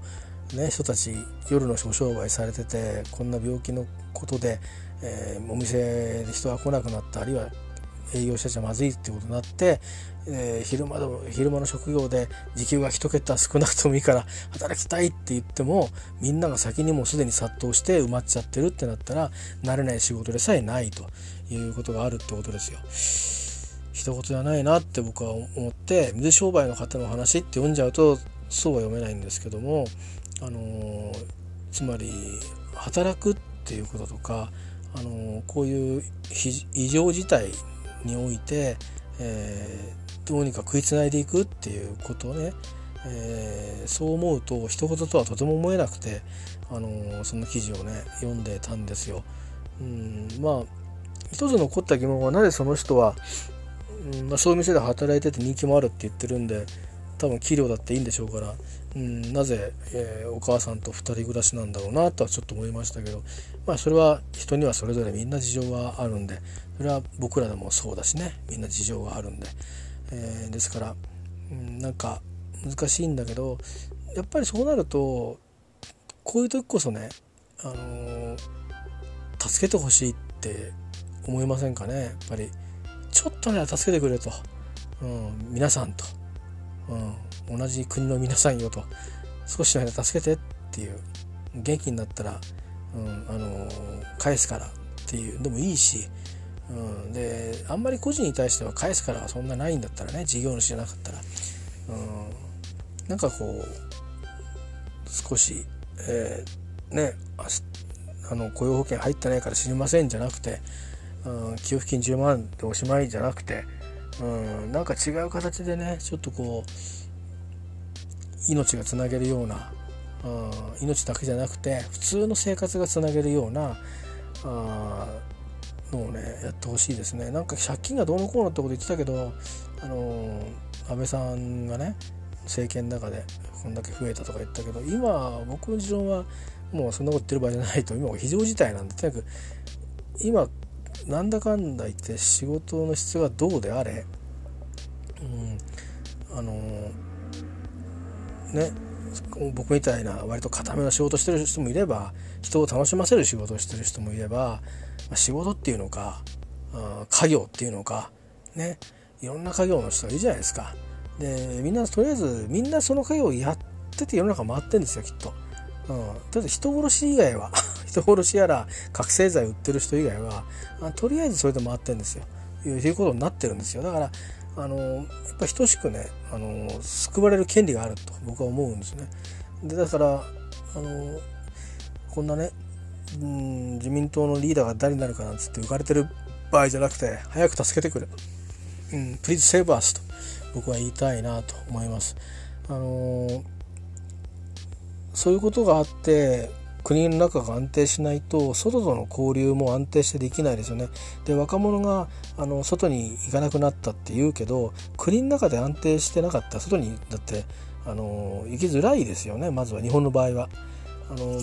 [SPEAKER 1] ね人たち夜の商売されててこんな病気のことで、えー、お店で人が来なくなったあるいは営業者じゃまずいってことになってえー、昼間の昼間の職業で時給が1桁少なくともいいから働きたいって言ってもみんなが先にもうすでに殺到して埋まっちゃってるってなったら慣れない仕事でさえないということがあるってことですよ。一言じゃないなって僕は思って水商売の方の話って読んじゃうとそうは読めないんですけども、あのー、つまり働くっていうこととか、あの、こういう異常事態において、えどうにか食いつないでいくっていうことをね、えー、そう思うと一言とはとても思えなくて、あのー、その記事をね読んでたんですよ。うんまあ一つ残った疑問はなぜその人は、うんまあ、そういう店で働いてて人気もあるって言ってるんで多分器量だっていいんでしょうから、うん、なぜ、えー、お母さんと2人暮らしなんだろうなとはちょっと思いましたけど、まあ、それは人にはそれぞれみんな事情があるんでそれは僕らでもそうだしね。みんな事情があるんで。えー、ですから、うん、なんか難しいんだけどやっぱりそうなるとこういう時こそね、あのー、助けてほしいって思いませんかね。やっぱりちょっとね助けてくれと、うん、皆さんと、うん、同じ国の皆さんよと。少しの間助けてっていう元気になったら、うんあのー、返すからっていうでもいいしうん、であんまり個人に対しては返すからはそんなないんだったらね事業主じゃなかったら、うん、なんかこう少し、えー、ねあの雇用保険入ってないから知りませんじゃなくて、うん、給付金10万でおしまいじゃなくて、うん、なんか違う形でねちょっとこう命がつなげるような、うん、命だけじゃなくて普通の生活がつなげるようなあのをねやってほしいですね。なんか借金がどうのこうのってこと言ってたけどあの安倍さんがね政権の中でこんだけ増えたとか言ったけど今僕の持論はもうそんなこと言ってる場合じゃないと今は非常事態なんでとにかく今なんだかんだ言って仕事の質がどうであれ、うん、あのね僕みたいな割と固めの仕事してる人もいれば人を楽しませる仕事をしてる人もいれば仕事っていうのか家業っていうのかねいろんな家業の人がいるじゃないですか。でみんなとりあえずみんなその家業をやってて世の中回ってんですよきっと。うん、とりあえず人殺し以外は 人殺しやら覚醒剤売ってる人以外はとりあえずそれで回ってんですよいうことになってるんですよだからあのやっぱ等しくねあの救われる権利があると僕は思うんですね。でだからあのこんなねうん自民党のリーダーが誰になるかなんつって浮かれてる場合じゃなくて早く助けてくれ、うん、Please save us と僕は言いたいなと思います。あのー、そういうことがあって国の中が安定しないと外との交流も安定してできないですよね。で若者があの外に行かなくなったって言うけど国の中で安定してなかったら外にだってあの行きづらいですよねまずは日本の場合は。あの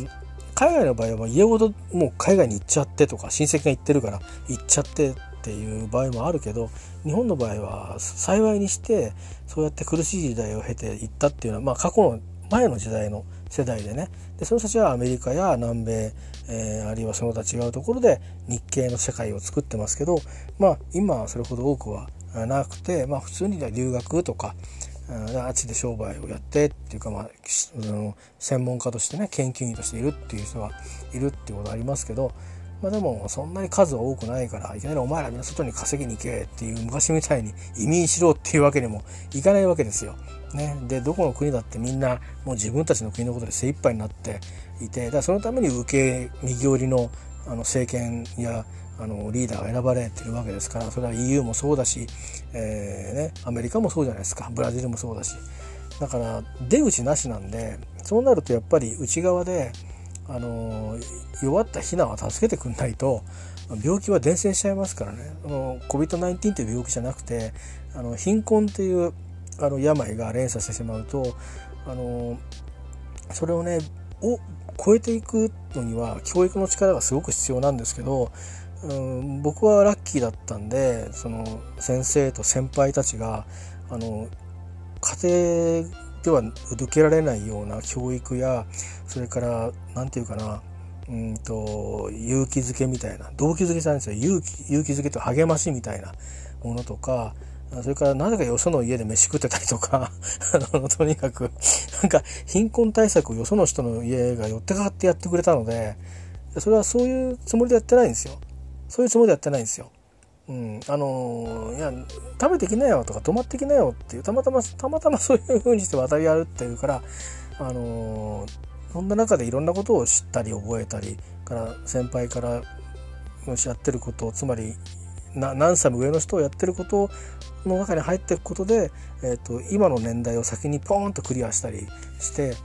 [SPEAKER 1] 海外の場合は家ごともう海外に行っちゃってとか親戚が行ってるから行っちゃってっていう場合もあるけど日本の場合は幸いにしてそうやって苦しい時代を経ていったっていうのは、まあ、過去の前の時代の世代でね。でその人たちはアメリカや南米、えー、あるいはその他違うところで日系の世界を作ってますけどまあ今はそれほど多くはなくて、まあ、普通に留学とかあっちで商売をやってっていうか、まあ、専門家としてね研究員としているっていう人がいるっていうことありますけど、まあ、でもそんなに数は多くないからいきなりお前らみんな外に稼ぎに行けっていう昔みたいに移民しろっていうわけにもいかないわけですよ。ね、でどこの国だってみんなもう自分たちの国のことで精一杯になっていてだそのために受け右寄りのあの政権やあのリーダーが選ばれてるわけですからそれは EU もそうだし、えーね、アメリカもそうじゃないですか。ブラジルもそうだし。だから出口なしなんでそうなるとやっぱり内側で、あの弱った避難は助けてくんないと病気は伝染しちゃいますからね。COVID-19 という病気じゃなくてあの貧困というあの病が連鎖してしまうとあのそれをねを超えていくのには教育の力がすごく必要なんですけど、うん、僕はラッキーだったんでその先生と先輩たちがあの家庭では受けられないような教育やそれから何て言うかなうんと勇気づけみたいな動機づけじゃないんですよ。勇気勇気づけと励ましみたいなものとかそれからなぜかよその家で飯食ってたりとか あのとにかくなんか貧困対策をよその人の家が寄ってかかってやってくれたのでそれはそういうつもりでやってないんですよ。そういうつもりでやってないんですよ。うん、あのいや食べてきなよとか泊まってきなよっていうたまたまたまたまそういう風にして渡り歩っていうからあのそんな中でいろんなことを知ったり覚えたりから先輩からやってることつまり何歳も上の人をやってることの中に入っていくことで、えーと、今の年代を先にポーンとクリアしたりして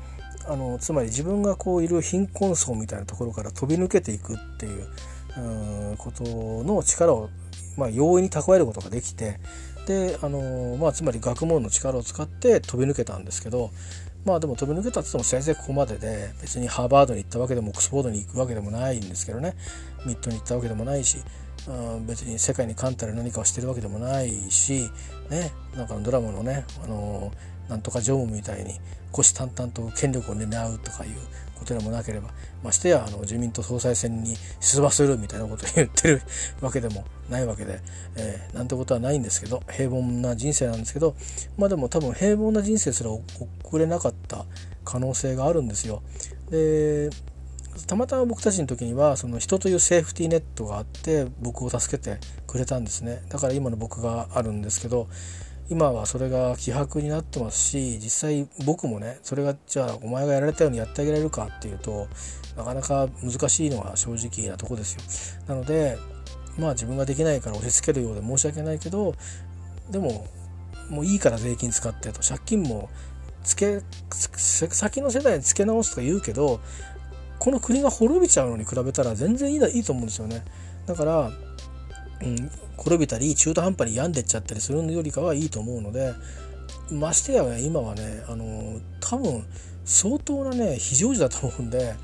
[SPEAKER 1] あのつまり自分がこういる貧困層みたいなところから飛び抜けていくっていううんことの力を、まあ、容易に蓄えることができてであの、まあ、つまり学問の力を使って飛び抜けたんですけどまあでも飛び抜けたって言っても先生ここまでで別にハーバードに行ったわけでもオックスフォードに行くわけでもないんですけどね。ミッドに行ったわけでもないし別に世界に冠たる何かをしてるわけでもないしねなんかドラマのねあのなんとか常務みたいに虎視眈々と権力を狙うとかいうことでもなければましてやあの自民党総裁選に出馬するみたいなことを言ってるわけでもないわけで、えー、なんてことはないんですけど平凡な人生なんですけどまあでも多分平凡な人生すら送れなかった可能性があるんですよ。でたまたま僕たちの時にはその人というセーフティーネットがあって僕を助けてくれたんですねだから今の僕があるんですけど今はそれが希薄になってますし実際僕もねそれがじゃあお前がやられたようにやってあげられるかっていうとなかなか難しいのが正直なとこですよなのでまあ自分ができないから押し付けるようで申し訳ないけどでももういいから税金使ってと借金もつけ先の世代につけ直すとか言うけどこの国が滅びちゃうのに比べたら全然いいいいと思うんですよね。だから、うん、滅びたり中途半端に病んでっちゃったりするよりかはいいと思うのでましてや、ね、今はねあの多分相当なね非常時だと思うんで。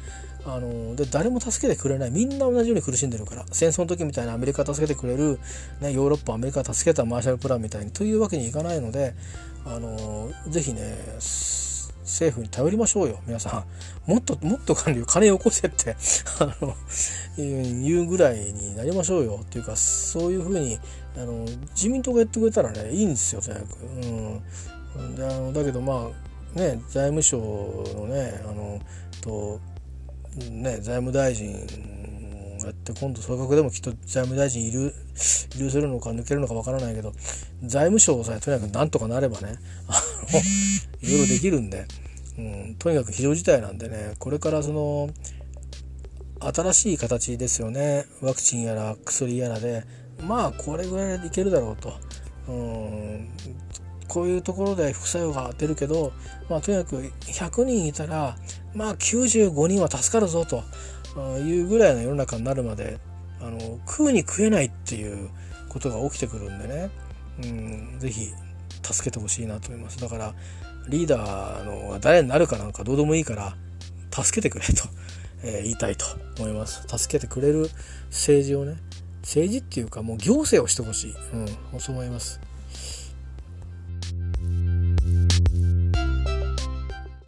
[SPEAKER 1] あので誰も助けてくれないみんな同じように苦しんでるから戦争の時みたいなアメリカ助けてくれる、ね、ヨーロッパアメリカ助けたマーシャルプランみたいにというわけにいかないのであのぜひね政府に頼りましょうよ。皆さん。もっともっと金金よこせって。あの言うぐらいになりましょうよ。っていうかそういうふうにあの自民党がやってくれたらねいいんですよとにかく。うん、であのだけどまあね財務省のねあのとね財務大臣やって今度総額でもきっと財務大臣いるいるするのか抜けるのかわからないけど財務省さえとにかくなんとかなればねあのいろいろできるんで、うん、とにかく非常事態なんでねこれからその新しい形ですよねワクチンやら薬やらでまあこれぐらいでいけるだろうと、うん、こういうところで副作用が出るけど、まあ、とにかく100人いたら、まあ、95人は助かるぞと。いうぐらいの世の中になるまであの食うに食えないっていうことが起きてくるんでね、うん、ぜひ助けてほしいなと思います。だからリーダーのが誰になるかなんかどうでもいいから助けてくれと、えー、言いたいと思います。助けてくれる政治をね政治っていうかもう行政をしてほしい、うん、そう思います。